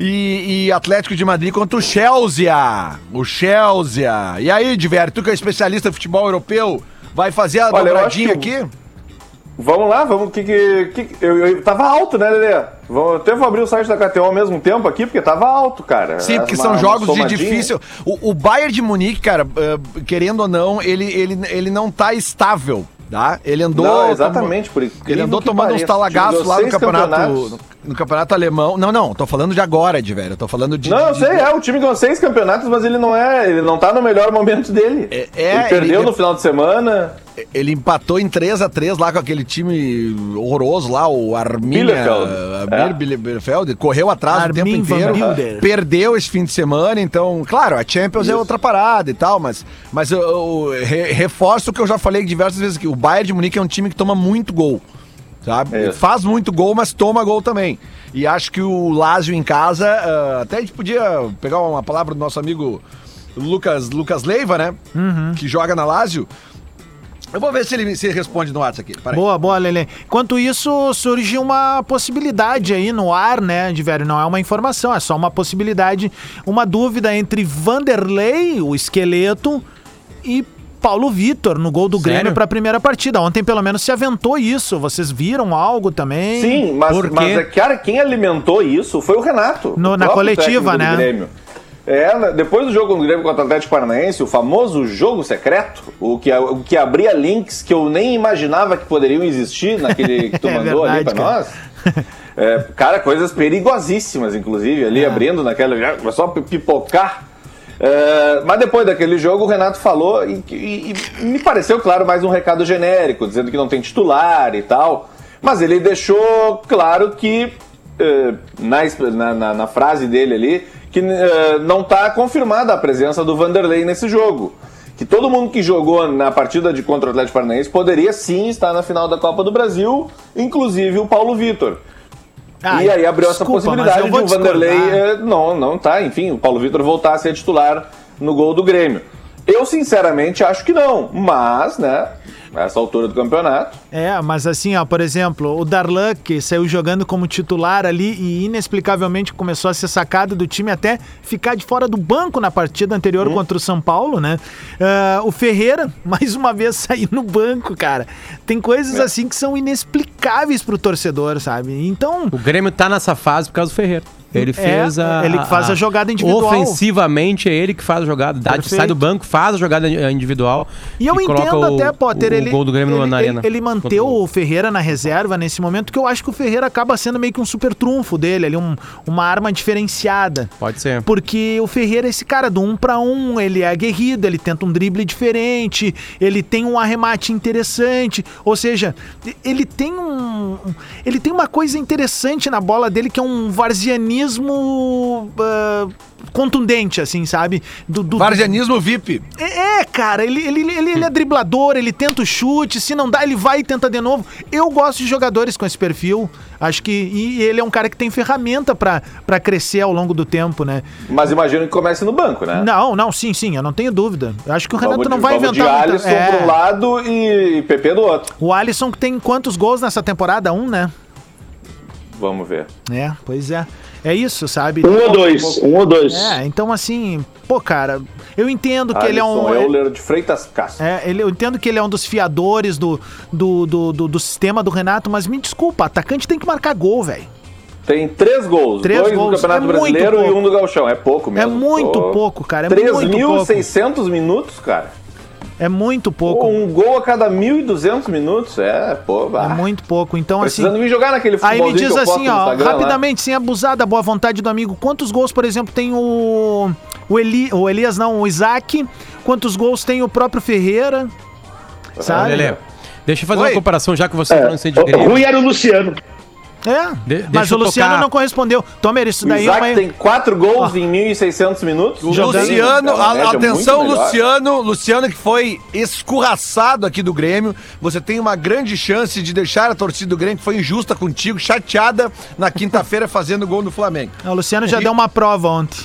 e, e Atlético de Madrid contra o Chelsea. O Chelsea. E aí, Diver, tu que é especialista em futebol europeu, vai fazer a Olha, dobradinha que- aqui? Vamos lá, vamos. Que, que, que- eu, eu tava alto, né, Lelê? Vou, até vou abrir o site da KTO ao mesmo tempo aqui, porque tava alto, cara. Sim, porque Uma- são uma jogos de difícil. O, o Bayern de Munique, cara, eh, querendo ou não, ele, ele, ele não tá estável, tá? Ele andou. Não, exatamente, por Ele andou tomando uns pareça. talagaços Tirou lá no campeonato. No campeonato alemão. Não, não, tô falando de agora, de velho. Tô falando de. Não, eu de- sei, é, o time ganhou seis campeonatos, mas ele não é, ele não tá no melhor momento dele. É, é, ele perdeu ele- no final de semana. Ele empatou em 3 a 3 lá com aquele time horroroso lá, o Arminia Bielefeld. Arminia É. Bielefeld, correu atrás o tempo Armin inteiro, perdeu esse fim de semana, então, claro, a Champions é outra parada e tal, mas, mas eu, eu re- reforço o que eu já falei diversas vezes aqui, o Bayern de Munique é um time que toma muito gol, sabe? Isso. Faz muito gol, mas toma gol também. E acho que o Lazio em casa, ah, até a gente podia pegar uma palavra do nosso amigo Lucas, Lucas Leiva, né? Uhum. Que joga na Lazio. Eu vou ver se ele, se ele responde no WhatsApp aqui. Peraí. Boa, boa, Lele. Enquanto isso, surge uma possibilidade aí no ar, né, de velho? Não é uma informação, é só uma possibilidade, uma dúvida entre Vanderlei, o esqueleto, e Paulo Vitor no gol do Sério? Grêmio para a primeira partida. Ontem, pelo menos, se aventou isso. Vocês viram algo também? Sim, mas, Por quê? mas é, cara, quem alimentou isso foi o Renato. No- o na coletiva, né? Grêmio. É, depois do jogo do Grêmio contra o Atlético Paranaense, o famoso jogo secreto, o que, o que abria links que eu nem imaginava que poderiam existir naquele (laughs) que tu É mandou ali verdade, pra cara. nós. É, cara, coisas perigosíssimas, inclusive, ali abrindo naquela. Só pipocar. É, mas depois daquele jogo, o Renato falou e, e- e me pareceu, claro, mais um recado genérico, dizendo que não tem titular e tal. Mas ele deixou claro que, eh, na, na- na- frase dele ali, que eh, não está confirmada a presença do Vanderlei nesse jogo. Que todo mundo que jogou na partida de contra o Atlético Paranaense poderia sim estar na final da Copa do Brasil, inclusive o Paulo Vitor. Ah, e aí abriu essa desculpa, mas possibilidade de o Vanderlei. eh, não, não tá. Enfim, o Paulo Vitor voltar a ser titular no gol do Grêmio. Eu, sinceramente, acho que não. Mas, né, nessa altura do campeonato. É, mas assim, ó, por exemplo, o Darlan, que saiu jogando como titular ali e inexplicavelmente começou a ser sacado do time até ficar de fora do banco na partida anterior Hum. contra o São Paulo, né? Ah, o Ferreira, (laughs) mais uma vez, saiu no banco, cara. Tem coisas É. assim que são inexplicáveis pro torcedor, sabe? Então, O Grêmio tá nessa fase por causa do Ferreira. Ele fez a. ele que faz a jogada individual. Ofensivamente, é ele que faz a jogada. Dá, sai do banco, faz a jogada individual. E eu coloca entendo até, Potter, o, ele, o gol do Grêmio ele, na ele- arena. ele manteu o Ferreira na reserva nesse momento, que eu acho que o Ferreira acaba sendo meio que um super trunfo dele, ali, um- uma arma diferenciada. Pode ser. Porque o Ferreira é esse cara do um pra um, ele é aguerrido, ele tenta um drible diferente, ele tem um arremate interessante, ou seja, ele tem um ele tem uma coisa interessante na bola dele que é um varzianismo ah, contundente, assim, sabe? Do, do- Varzianismo VIP. é, é, cara, ele, ele, ele, ele é driblador, ele tenta o chute, se não dá, ele vai e tenta de novo. Eu gosto de jogadores com esse perfil. Acho que. E ele é um cara que tem ferramenta pra pra crescer ao longo do tempo, né? Mas imagino que comece no banco, né? Não, não, sim, sim, eu não tenho dúvida. Eu acho que o Renato Vamos não vai vamos inventar. de muita- Alisson É. para um lado e PP do outro. O Alisson que tem quantos gols nessa temporada? Um, né? Vamos ver. É, pois é. É isso, sabe? Um ou dois, um ou dois. É, então assim, pô, cara, eu entendo que ele é um. Alisson Euler de Freitas Castro. É, ele, eu entendo que ele é um dos fiadores do, do, do, do, sistema do Renato, mas me desculpa, atacante tem que marcar gol, velho. Tem três gols. Três dois gols. no Campeonato É Brasileiro e um no Gauchão. É pouco mesmo. É muito pouco, cara, é muito 3.600 minutos, cara. É muito Pô, pouco. um gol a cada 1.200 minutos. É, pô, É bah. muito pouco. Então, assim. Precisando vir jogar naquele Aí me diz assim, ó, lá. rapidamente, sem abusar da boa vontade do amigo, quantos gols, por exemplo, tem o. O, Eli, o Elias, não, o Isaac? Quantos gols tem o próprio Ferreira? Sabe? Lelê, deixa eu fazer Oi. uma comparação, já que você tá falando assim de O Grêmio. ruim era o Luciano. É, De- mas o Luciano tocar- não correspondeu. Tomer, isso O daí é Isaac uma... tem quatro gols em 1.600 minutos. O Luciano, uma a- atenção. Luciano, Luciano que foi escorraçado aqui do Grêmio. Você tem uma grande chance de deixar a torcida do Grêmio que foi injusta contigo, chateada na quinta-feira fazendo gol no Flamengo. O Luciano já deu uma prova ontem.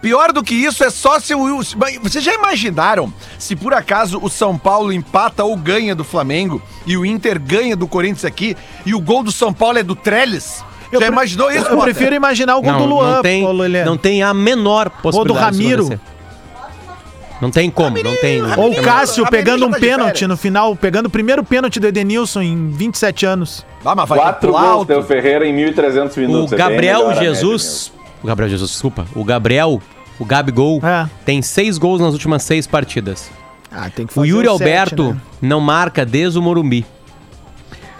Pior do que isso é só se o. Vocês já imaginaram se por acaso o São Paulo empata ou ganha do Flamengo e o Inter ganha do Corinthians aqui e o gol do São Paulo é do Trellis? Eu já pre- imaginou isso, Eu Potter? prefiro imaginar o gol do Não, Luan, não tem, não tem a menor possibilidade. disso Ramiro. acontecer. Não tem como, não tem. Ou o Cássio a pegando um tá pênalti no final, pegando o primeiro pênalti do Edenilson em 27 anos. Ah, mas vai Quatro gols deu Ferreira em 1.300 O minutos. É bem Gabriel melhor média Jesus. O Gabriel Jesus, desculpa. O Gabriel, o Gabigol, É. tem seis gols nas últimas seis partidas. Ah, tem que O fazer Yuri o sete, Alberto né? não marca desde o Morumbi.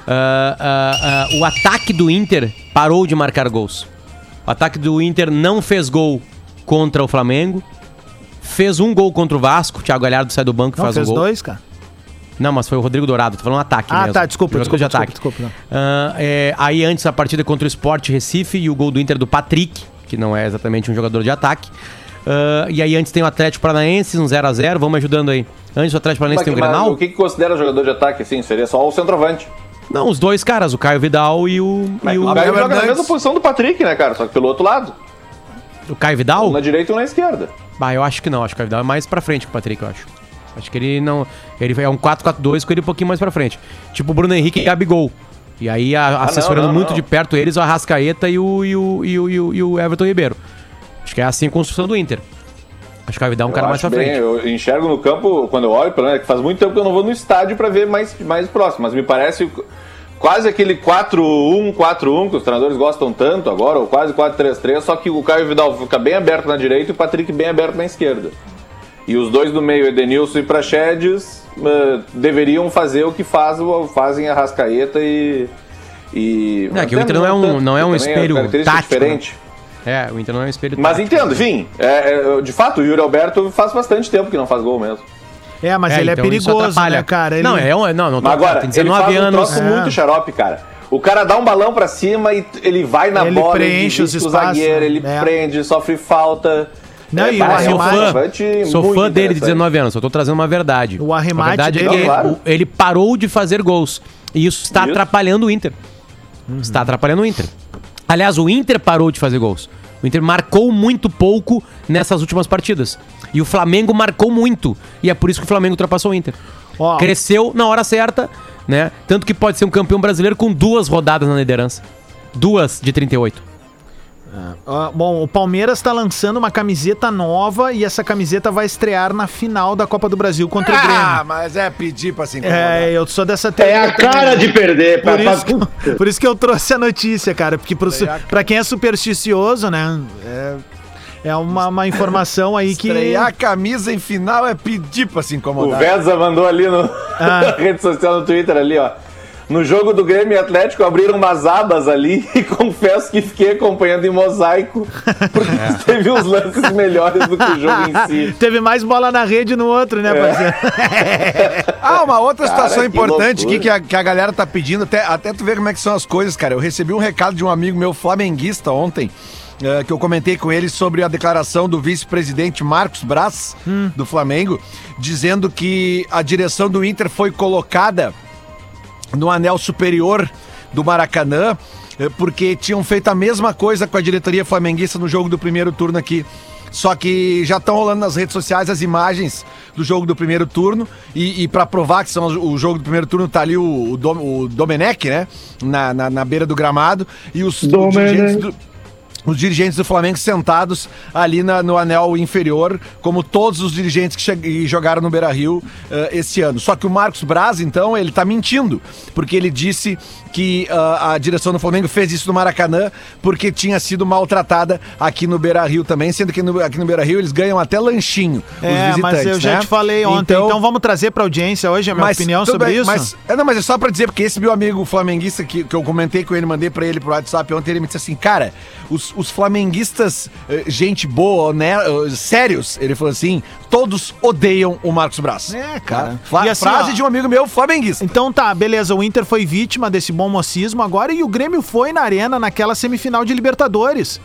Ah, ah, ah, o ataque do Inter parou de marcar gols. O ataque do Inter não fez gol contra o Flamengo. Fez um gol contra o Vasco. O Thiago Galhardo sai do banco e faz fez um gol. dois, cara. Não, mas foi o Rodrigo Dourado. Tô falando ataque Ah, mesmo. tá, desculpa, desculpa, de ataque. desculpa, desculpa, Ah, é, aí antes a partida contra o Sport Recife e o gol do Inter do Patrick, que não é exatamente um jogador de ataque. Ah, e aí antes tem o Atlético Paranaense, um 0x0. Vamos ajudando aí. Antes do Atlético Paranaense Mas, tem o mas Grenal. o que, que considera jogador de ataque, assim? Seria só o centroavante. Não, os dois caras, o Caio Vidal e o. Mas e o, o Caio joga na mesma posição do Patrick, né, cara? Só que pelo outro lado. o Caio Um Vidal? na direita e um na esquerda. Ah, eu acho que não. Acho que o Caio Vidal é mais pra frente que o Patrick, eu acho. Acho que ele não. Ele é um 4-4-2 com ele um pouquinho mais pra frente. Tipo o Bruno Henrique e Gabigol. E aí, a- não, assessorando não, muito não. de perto eles, o Arrascaeta e o, e, o, e, o, e, o, Everton Ribeiro. Acho que é assim a construção do Inter. Acho que Vidal é um Eu cara mais pra bem, frente. Eu enxergo no campo, quando eu olho, pelo menos, é que faz muito tempo que eu não vou no estádio pra ver mais, mais próximo, mas me parece quase aquele 4-1, 4-1 que os treinadores gostam tanto agora, ou quase 4-3-3, só que o Caio Vidal fica bem aberto na direita e o Patrick bem aberto na esquerda. E os dois do meio, Edenilson e Praxedes, eh, deveriam fazer o que faz, fazem a Rascaeta e. e É, que o Inter não é um- tanto, não é um também espelho característica tático, né? diferente. É, o Inter não é um espelho Mas tático. entendo, enfim, é, é, de fato, o Yuri Alberto faz bastante tempo que não faz gol mesmo. É, mas É, ele então é perigoso, né, cara? Ele... Não, é um, não, não tô, agora, tem ele 19 faz um anos. troço É. muito xarope, cara. O cara dá um balão pra cima e ele vai na Ele bola, preenche ele os desvista o espaços, zagueiro, né? ele É. prende, sofre falta. Não, e o sou fã, sou fã dele de interessante. 19 anos, só tô trazendo uma verdade. O arremate a verdade dele- é que claro. ele parou de fazer gols. E isso está Isso. atrapalhando o Inter. Está atrapalhando o Inter. Aliás, o Inter parou de fazer gols. O Inter marcou muito pouco nessas últimas partidas. E o Flamengo marcou muito. E é por isso que o Flamengo ultrapassou o Inter. Ó, Cresceu na hora certa, né? Tanto que pode ser um campeão brasileiro com duas rodadas na liderança. Duas de 38. Ah, bom, o Palmeiras tá lançando uma camiseta nova e essa camiseta vai estrear na final da Copa do Brasil contra o Ah, Grêmio. mas é pedir pra se incomodar. É, eu sou dessa É teoria a também. cara de perder. pra- Por isso, pra- que, por isso que eu trouxe a notícia, cara. Porque pro, su- pra quem é supersticioso, né? É, é uma, uma informação aí que. Estrear a camisa em final é pedir pra se O incomodar. Veza mandou ali no, Ah. na (laughs) rede social, no Twitter ali, ó. No jogo do Grêmio e Atlético abriram umas abas ali (laughs) e confesso que fiquei acompanhando em mosaico, porque É. teve uns lances melhores do que o jogo em si. (laughs) Teve mais bola na rede no outro, né, parceiro? (laughs) Ah, uma outra Cara, situação que importante loucura. aqui que a, que a galera tá pedindo, até, até tu ver como é que são as coisas, cara. Eu recebi um recado de um amigo meu flamenguista ontem, eh, que eu comentei com ele sobre a declaração do vice-presidente Marcos Braz, do Flamengo, dizendo que a direção do Inter foi colocada no anel superior do Maracanã, eh, porque tinham feito a mesma coisa com a diretoria flamenguista no jogo do primeiro turno aqui. Só que já estão rolando nas redes sociais as imagens do jogo do primeiro turno. E, e para provar que são o jogo do primeiro turno, tá ali o, o, Dom- o Domenech, né? Na, na, na beira do gramado. E os, os Domenech. dirigentes do, os dirigentes do Flamengo sentados ali na- no anel inferior, como todos os dirigentes que jogaram no Beira Rio esse ano. Só que o Marcos Braz, então, ele tá mentindo, porque ele disse que ah, a direção do Flamengo fez isso no Maracanã porque tinha sido maltratada aqui no Beira Rio também, sendo que no- aqui no Beira Rio eles ganham até lanchinho. os É, mas eu visitantes, já né? te falei ontem. Então, vamos trazer pra audiência hoje a minha opinião tudo sobre bem, isso? Mas, é, não, mas é só pra dizer, porque esse meu amigo flamenguista que, que eu comentei com ele, mandei pra ele pro WhatsApp ontem, ele me disse assim, cara, os, os flamenguistas, eh, gente boa, né, eh, sérios, ele falou assim, todos odeiam o Marcos Braz. É, cara. Fla- E assim, frase ó, de um amigo meu flamenguista. Então tá, beleza. O Inter foi vítima desse bom mocismo agora e o Grêmio foi na arena naquela semifinal de Libertadores.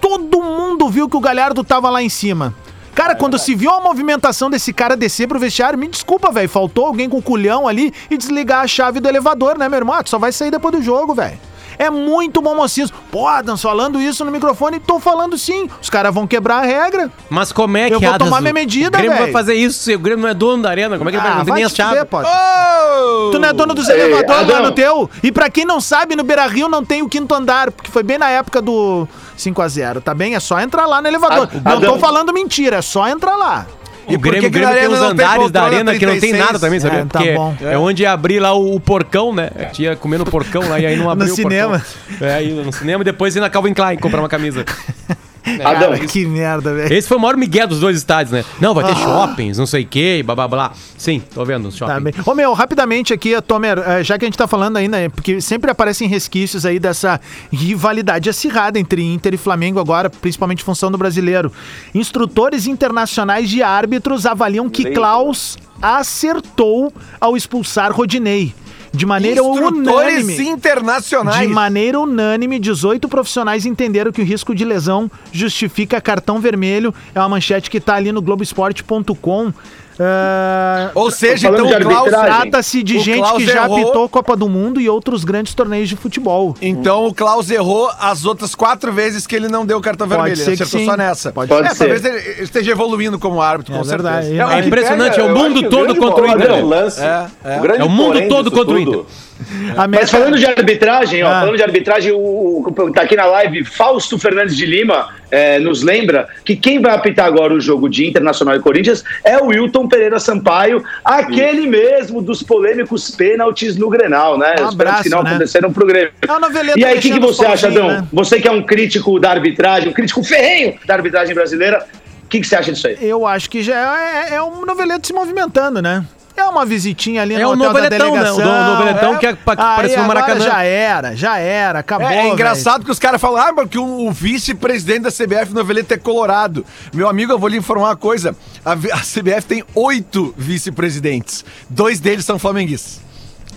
Todo mundo viu que o Galhardo tava lá em cima. Cara, quando se viu a movimentação desse cara descer pro vestiário, me desculpa, velho. Faltou alguém com culhão ali e desligar a chave do elevador, né, meu irmão? Ah, tu só vai sair depois do jogo, velho. É muito bom mocismo. Pô, Adams, falando isso no microfone, tô falando sim. Os caras vão quebrar a regra. Mas como é que Eu vou Adams, tomar minha o medida, Grêmio vai velho. fazer isso se o Grêmio não é dono da arena? Como é que ele vai? Não tem nem as te fuder, chaves. Potter. Oh! Tu não é dono dos Ei, elevadores lá Adão. no teu? E pra quem não sabe, no Beira Rio não tem o quinto andar, porque foi bem na época do 5x0, tá bem? É só entrar lá no elevador. Ad- não tô Adão. falando mentira, é só entrar lá. E O Grêmio, Grêmio tem tem andares da arena que não tem 36? nada também, sabia? É, tá Porque bom. é onde abrir lá o, o porcão, né? Tinha comendo porcão lá e aí não (laughs) abriu o cinema. porcão. É, aí no cinema e depois ir na Calvin Klein comprar uma camisa. (laughs) (laughs) Adão, Cara, que merda, velho. Esse foi o maior migué dos dois estádios, né? Não, vai ter Ah. shoppings, não sei o quê, blá blá blá. Sim, tô vendo os shoppings. Tá. Ô meu, rapidamente aqui, Tomer, eh, já que a gente tá falando ainda, eh, porque sempre aparecem resquícios aí dessa rivalidade acirrada entre Inter e Flamengo agora, principalmente em função do brasileiro. Instrutores internacionais de árbitros avaliam que. Klaus acertou ao expulsar Rodinei. De maneira unânime. internacionais. De maneira unânime, 18 profissionais entenderam que o risco de lesão justifica cartão vermelho. É uma manchete que tá ali no Globoesporte.com. Ah, Ou seja, então o Klaus... Trata-se de O gente Klaus que já errou. apitou Copa do Mundo e outros grandes torneios de futebol. Então o Klaus errou as outras quatro vezes que ele não deu o cartão Pode vermelho. ser Ele que acertou sim. só nessa. Pode é, ser. talvez ele ele esteja evoluindo como árbitro, É com verdade. certeza. É, É impressionante, é o mundo todo contra o Inter. lance, É, é. o grande É o mundo todo contra o meta- Mas falando de arbitragem, ó, Ah. falando de arbitragem, o, o, tá aqui na live, Fausto Fernandes de Lima é, nos lembra que quem vai apitar agora o jogo de Internacional e Corinthians é o Wilton Pereira Sampaio, aquele mesmo dos polêmicos pênaltis no Grenal, né? Um Os abraço, que não né? aconteceram pro Grêmio. É E aí, o que, que você acha, Adão? né? Você que é um crítico da arbitragem, um crítico ferrenho da arbitragem brasileira, o que, que você acha disso aí? Eu acho que já é, é um noveleto se movimentando, né? É uma visitinha ali É no o hotel da noveletão, né? O delegação. do- noveletão que é que Aí parece no agora Maracanã. Já era, já era, acabou. É, é engraçado que os caras falam, ah, porque o, o vice-presidente da CBF Noveleto é colorado. Meu amigo, eu vou lhe informar uma coisa. A, a CBF tem oito vice-presidentes. Dois deles são flamenguistas.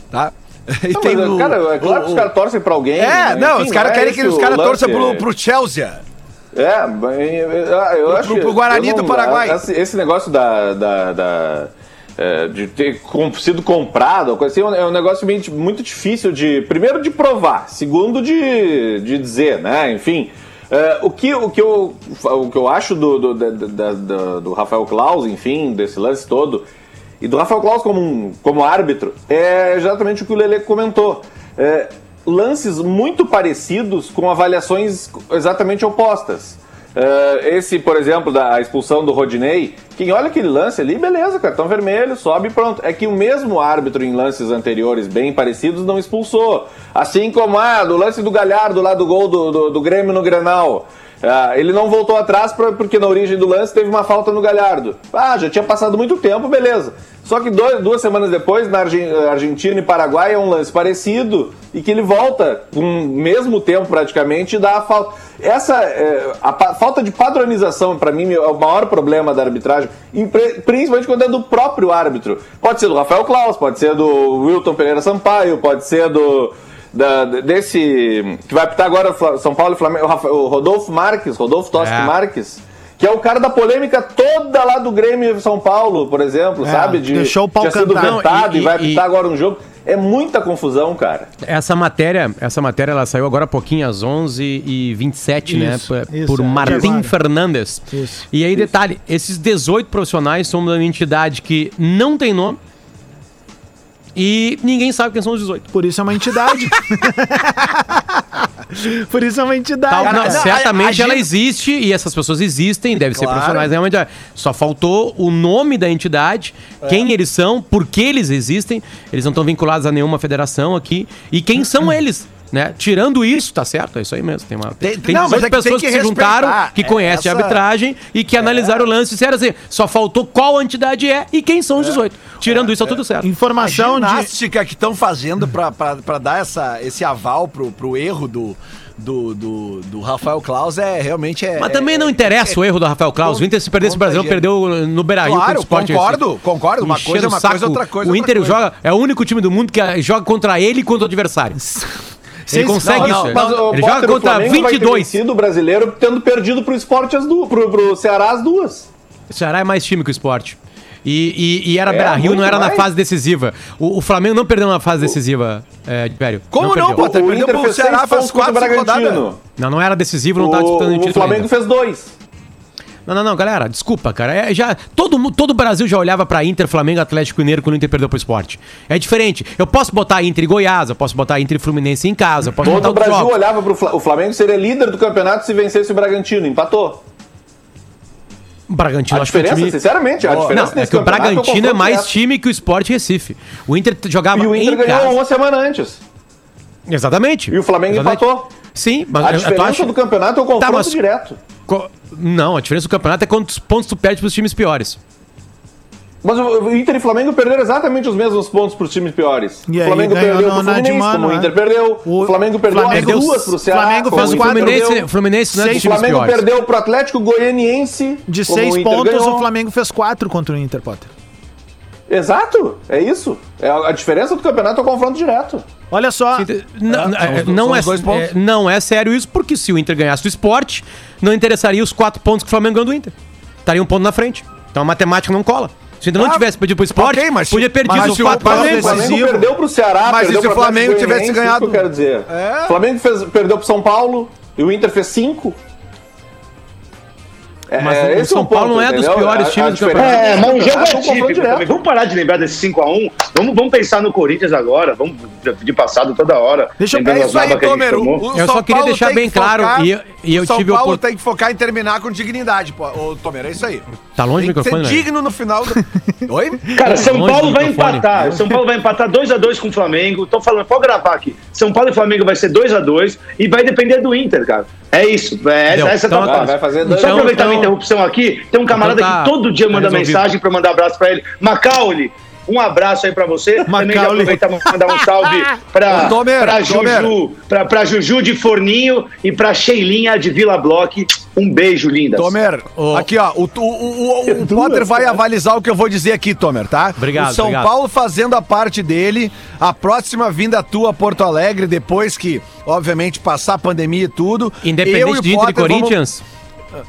Tá? (laughs) E Não, mas, cara, é claro que os caras torcem pra alguém. É, né? não, Enfim, os caras é querem que os o caras torçam pro, pro Chelsea. É, eu, Pro- acho pro- que- pro Guarani eu do Paraguai. Esse, esse negócio da. da- da, é, de ter sido comprado, coisa assim, é um negócio bem- muito difícil de. Primeiro, de provar, segundo, de, de dizer, né? Enfim. é, o, que, o, que eu, o que eu acho do, do, do Rafael Claus, enfim, desse lance todo, e do Rafael Claus como, um- como árbitro, é exatamente o que o Lele comentou. É, lances muito parecidos com avaliações exatamente opostas. Eh, esse, por exemplo, da expulsão do Rodinei, quem olha aquele lance ali, beleza, cartão vermelho, sobe e pronto. É que o mesmo árbitro em lances anteriores bem parecidos não expulsou. Assim como ah, do lance do Galhardo lá do gol do, do, do Grêmio no Grenal. Ah, ele não voltou atrás pra- porque na origem do lance teve uma falta no Galhardo. Ah, já tinha passado muito tempo, beleza. Só que dois- duas semanas depois, na Argen- Argentina e Paraguai, é um lance parecido e que ele volta com o mesmo tempo praticamente e dá a falta. Essa é, a pa- falta de padronização, para mim, é o maior problema da arbitragem, principalmente quando é do próprio árbitro. Pode ser do Rafael Klaus, pode ser do Wilton Pereira Sampaio, pode ser do da- desse que vai apitar agora São Paulo e Flamengo, o Rodolfo Marques, Rodolfo Toschi É. Marques, que é o cara da polêmica toda lá do Grêmio e São Paulo, por exemplo, sabe? De deixou o pau tinha sido vetado Não, e- e, vai e- apitar agora um jogo. É muita confusão, cara. Essa matéria, essa matéria ela saiu agora há pouquinho, às 11h27, né? Isso, Por, isso, por é, Martim. Fernandes. Isso. E aí, detalhe: esses 18 profissionais são de uma entidade que não tem nome e ninguém sabe quem são os 18. Por isso é uma entidade. (laughs) Por isso é uma entidade. Tal- não, não, certamente a- a ela gente- existe e essas pessoas existem, devem ser Claro. profissionais realmente. Só faltou o nome da entidade, É. quem eles são, por que eles existem. Eles não estão vinculados a nenhuma federação aqui. E quem são (clears throat) eles? Né? Tirando isso, tá certo? É isso aí mesmo. Tem, uma, tem, Tem- não, 18 mas é que tem pessoas que, que se juntaram, que É, conhecem a essa- arbitragem e que analisaram o lance e disseram assim: só faltou qual entidade é e quem são os 18. Tirando isso, tá tudo certo. A Informação de. ginástica que estão fazendo pra dar essa, esse aval pro, pro erro do, do, do, do Rafael Klaus é realmente é. Mas também não é- interessa o erro do Rafael Klaus. O Inter, se perdesse o Brasil, perdeu no Beira-Rio Claro, contra o Sport concordo, concordo. Uma Enchendo coisa é uma o saco. coisa, outra coisa O é Inter coisa. joga, é o único time do mundo que joga contra ele e contra o adversário. (laughs) Ele consegue não, isso. não, Mas o ele joga o contra Flamengo vai ter 22. vencido o brasileiro tendo perdido pro esporte as duas, pro, pro Ceará as duas. O Ceará é mais time que o esporte. E, e, e era É, Beira-Rio, não era na mais. fase decisiva. O, o Flamengo não perdeu na fase decisiva, é, Império. Como não, perdeu. Potter? O perdeu Inter pro fez Ceará faz o quatro, Bragantino. Não, não era decisivo, não estava disputando o O, o título Flamengo ainda. fez dois. Não, não, não, galera, desculpa, cara. É, já, todo, todo o Brasil já olhava pra Inter, Flamengo, Atlético Mineiro quando o Inter perdeu pro esporte. É diferente. Eu posso botar Inter e Goiás, eu posso botar Inter e Fluminense em casa, Todo o Brasil jogos. olhava pro Fla- o Flamengo seria líder do campeonato se vencesse o Bragantino, empatou. O Bragantino, A acho que é um diferença, time... sinceramente, a Não, diferença é nesse que o campeonato Bragantino é mais time que o Sport Recife. O Inter jogava E o Inter em ganhou casa. uma semana antes. Exatamente. E o Flamengo Exatamente. empatou. Sim, mas A diferença acho- do campeonato é o confronto Tá, mas- direto. Co- Não, a diferença do campeonato é quantos pontos tu perde pros times piores. Mas o o Inter e o Flamengo perderam exatamente os mesmos pontos para os times piores. E o aí Flamengo ganhou perdeu de Fluminense, mano, como o. Inter perdeu. O O Flamengo perdeu Flamengo- as duas pro Ceará. Flamengo fez o O Fluminense, perdeu. o Fluminense não é Seis- O Flamengo piores. perdeu pro Atlético Goianiense. De seis o pontos, ganhou. o Flamengo fez quatro contra o Inter, Potter. Exato, é isso. É a, diferença do campeonato é o confronto direto. Olha só. Não, É, é, não é, é, não é sério isso, porque se o Inter ganhasse do esporte, não interessaria os quatro pontos que o Flamengo ganhou do Inter. Estaria um ponto na frente. Então a matemática não cola. Se o Inter não Ah, tivesse perdido pro esporte, ok, mas podia perder mas os o- quatro mas pontos. se O Flamengo perdeu pro Ceará, Mas perdeu e se o Flamengo tivesse Goianiense, isso ganhado- que eu quero dizer. É. O Flamengo fez, perdeu pro São Paulo e o Inter fez cinco. É, Mas é, o São é o Paulo ponto, não é dos entendeu? piores A- a times do campeonato. É, mas o jogo campeonato é um direto. também. Vamos parar de lembrar desse 5x1. Vamos, vamos pensar no Corinthians agora. Vamos de passado toda hora. Deixa eu- É isso aí, Tomer. Eu São só queria Paulo deixar tem bem que claro, focar- e eu- e eu o São tive Paulo opor- tem que focar em terminar com dignidade, pô. Ô, Tomer, é isso aí. Tá longe Tem do que ser microfone, né? digno no final do... (laughs) Oi? Cara, São Longe Paulo vai microfone. empatar. São Paulo vai empatar 2x2 com o Flamengo. Tô falando, pode gravar aqui. São Paulo e Flamengo vai ser 2x2 e vai depender do Inter, cara. É isso. É, essa Então, tá fácil. vai fazer dois- Só Então, aproveitar minha então- interrupção aqui. Tem um camarada Então tá- que todo dia tá manda mensagem pra mandar abraço pra ele. Macaulay. Um abraço aí pra você. Também Macaulay. aproveitar pra mandar um salve (laughs) pra Tomer. Juju, pra, pra Juju de Forninho e pra Sheilinha de Vila Bloque. Um beijo, lindas. Tomer, Ô. aqui ó, o, o, o, o- o Potter vai avalizar o que eu vou dizer aqui, Tomer, tá? Obrigado, O São obrigado. Paulo fazendo a parte dele, a próxima vinda tua a Porto Alegre, depois que, obviamente, passar a pandemia e tudo. eu Independente de Inter e Potter vamos- Corinthians,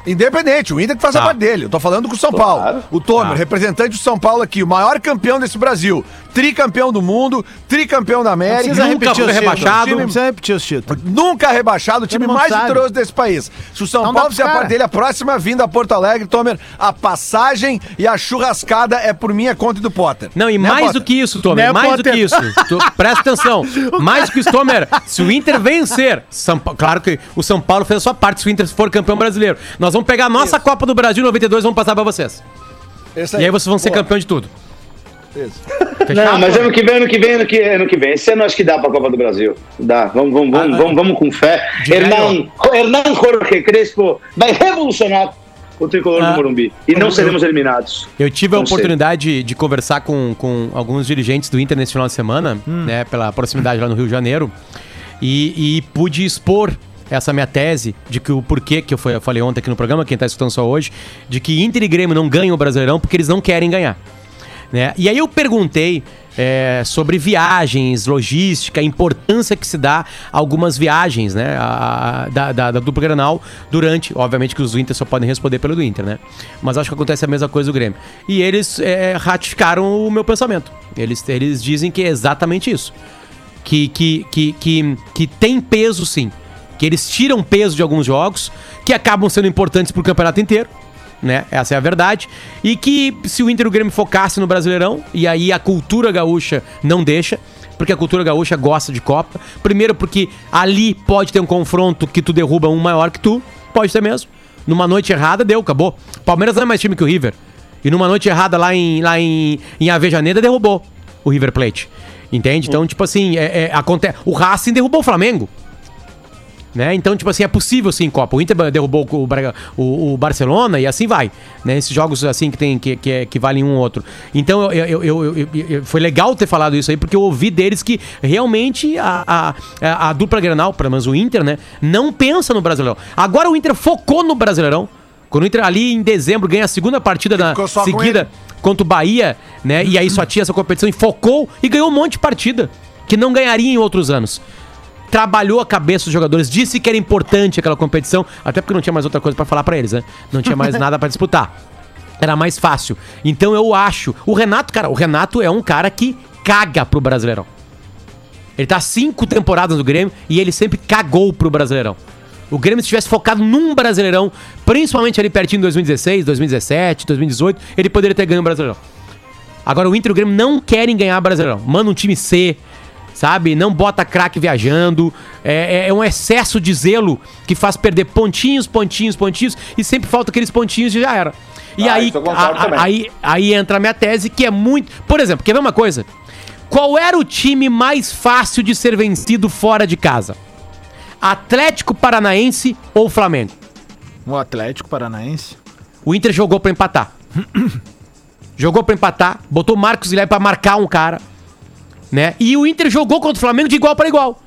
Independente, o Inter que faz a Tá. parte dele. Eu tô falando com o São Claro. Paulo. O Tomer, Tá. representante do São Paulo aqui, o maior campeão desse Brasil. tricampeão do mundo, tricampeão da América. Nunca repetir foi os títulos. rebaixado. Não precisa repetir os títulos. Nunca rebaixado, o time mais sabe. vitorioso desse país. Se o São dá Paulo fizer cara. parte dele, a próxima vinda a Porto Alegre, Tomer, a passagem e a churrascada é por minha conta e do Potter. Não, e Né, mais Potter? do que isso, Tomer, Né, mais do Potter? que isso. Tu- presta atenção. (laughs) mais do que isso, Tomer. Se o Inter vencer, São claro que o São Paulo fez a sua parte se o Inter for campeão brasileiro. Nós vamos pegar a nossa Copa do Brasil 92 e vamos passar pra vocês. Esse E aí vocês vão ser Boa. campeão de tudo. Isso. (laughs) Não, mas ano que vem, ano que vem, ano que, ano que vem. Esse ano acho que dá pra Copa do Brasil. Dá. Vamos, vamos, vamos, vamos, vamos com fé. Hernan, Jorge Crespo vai revolucionar o tricolor Ah. do Morumbi. E não seremos eliminados. Eu tive a Não oportunidade de conversar com, com alguns dirigentes do Inter nesse final de semana, né, pela proximidade lá no Rio de Janeiro, e, e pude expor essa minha tese de que o porquê que eu, falei ontem aqui no programa, quem tá escutando só hoje, de que Inter e Grêmio não ganham o Brasileirão porque eles não querem ganhar. Né? E aí eu perguntei é, sobre viagens, logística, a importância que se dá a algumas viagens, né? a- a- da, da, da dupla Granal durante, obviamente que os do Inter só podem responder pelo do Inter, né? Mas acho que acontece a mesma coisa do Grêmio. E eles é, ratificaram o meu pensamento. Eles, eles dizem que é exatamente isso. Que, que, que, que, que tem peso sim. Que eles tiram peso de alguns jogos que acabam sendo importantes pro campeonato inteiro né? Essa é a verdade. E que se o Inter e o Grêmio focasse no Brasileirão, e aí a cultura gaúcha não deixa, porque a cultura gaúcha gosta de Copa. Primeiro porque ali pode ter um confronto que tu derruba um maior que tu, pode ter mesmo. Numa noite errada, deu, acabou. Palmeiras não é mais time que o River. E numa noite errada lá em, lá em, em Avejaneda, derrubou o River Plate. Entende? Então, tipo assim, é, é, acontece. O Racing derrubou o Flamengo. Né? Então, tipo assim, é possível sim, Copa. O Inter derrubou o, Braga- o- o Barcelona e assim vai. Né? Esses jogos assim que tem que, que, é- que valem um ou outro. Então, eu, eu- eu- eu- foi legal ter falado isso aí, porque eu ouvi deles que realmente a, a, a, dupla Grenal, pelo menos o Inter, né, não pensa no Brasileirão. Agora o Inter focou no Brasileirão. Quando o Inter ali em dezembro ganha a segunda partida na seguida contra o Bahia, né? E aí só tinha essa competição e focou e ganhou um monte de partida que não ganharia em outros anos trabalhou a cabeça dos jogadores, disse que era importante aquela competição, até porque não tinha mais outra coisa pra falar pra eles, né? Não tinha mais (laughs) nada pra disputar. Era mais fácil. Então eu acho, o Renato, cara, o Renato é um cara que caga pro Brasileirão. Ele tá cinco temporadas no Grêmio e ele sempre cagou pro Brasileirão. O Grêmio se tivesse focado num Brasileirão, principalmente ali pertinho de 2016, 2017, 2018, ele poderia ter ganho o Brasileirão. Agora o Inter e o Grêmio não querem ganhar Brasileirão. Manda um time C, sabe? Não bota craque viajando. É, é- é um excesso de zelo que faz perder pontinhos, pontinhos, pontinhos e sempre falta aqueles pontinhos e já era. E Ah, aí, a- a- aí, aí entra a minha tese que é muito. Por exemplo, quer ver uma coisa? Qual era o time mais fácil de ser vencido fora de casa? Atlético Paranaense ou Flamengo? O Atlético Paranaense. O Inter jogou pra empatar. (clears throat) jogou pra empatar, botou Marcos Guilherme pra marcar um cara, né? E o Inter jogou contra o Flamengo de igual para igual.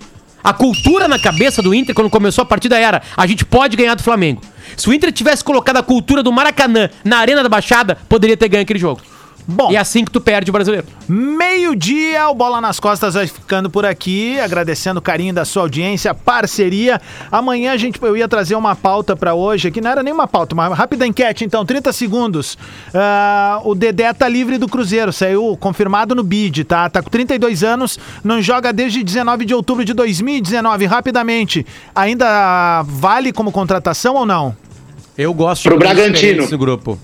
A cultura na cabeça do Inter quando começou a partida era: a gente pode ganhar do Flamengo. Se o Inter tivesse colocado a cultura do Maracanã na Arena da Baixada, poderia ter ganho aquele jogo. Bom. E é assim que tu perde o brasileiro. Meio-dia, o Bola nas Costas vai ficando por aqui, agradecendo o carinho da sua audiência, parceria. Amanhã a gente, eu ia trazer uma pauta pra hoje, que não era nem uma pauta, uma rápida enquete, então, 30 segundos. Ah, o Dedé tá livre do Cruzeiro, saiu confirmado no bid, tá? Tá com 32 anos, não joga desde 19 de outubro de 2019. Rapidamente, ainda vale como contratação ou não? Eu gosto de Pro Bragantino. no grupo.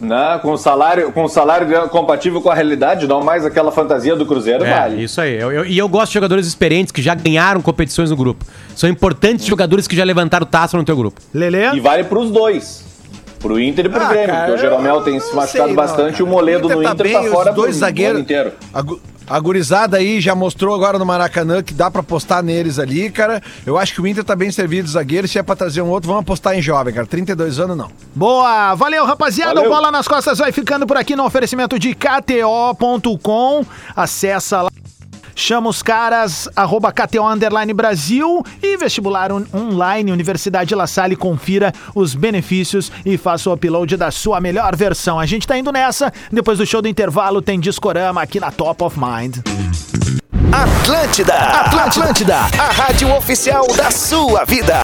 Não, com salário, com salário compatível com a realidade, não mais aquela fantasia do Cruzeiro, É, vale. isso aí. Eu- eu- e eu gosto de jogadores experientes que já ganharam competições no grupo. São importantes jogadores que já levantaram taça no teu grupo. Lelê? E vale pros dois. Pro Inter e pro Ah, Grêmio, cara, porque o Jeromel tem se machucado sei, bastante não, e o Moledo cara. no Inter bem, tá fora os dois pro zagueiros ano inteiro. A, gu- a gurizada aí já mostrou agora no Maracanã que dá pra apostar neles ali, cara. Eu acho que o Inter tá bem servido de zagueiro. Se é pra trazer um outro, vamos apostar em jovem, cara. 32 anos não. Boa, valeu rapaziada, Valeu. o Bola nas Costas vai ficando por aqui no oferecimento de KTO.com, acessa lá, chama os caras, arroba KTO Underline Brasil e vestibular on- online Universidade La Salle, confira os benefícios e faça o upload da sua melhor versão. A gente tá indo nessa, depois do show do intervalo tem Discorama aqui na Top of Mind. Atlântida, Atlântida, a rádio oficial da sua vida.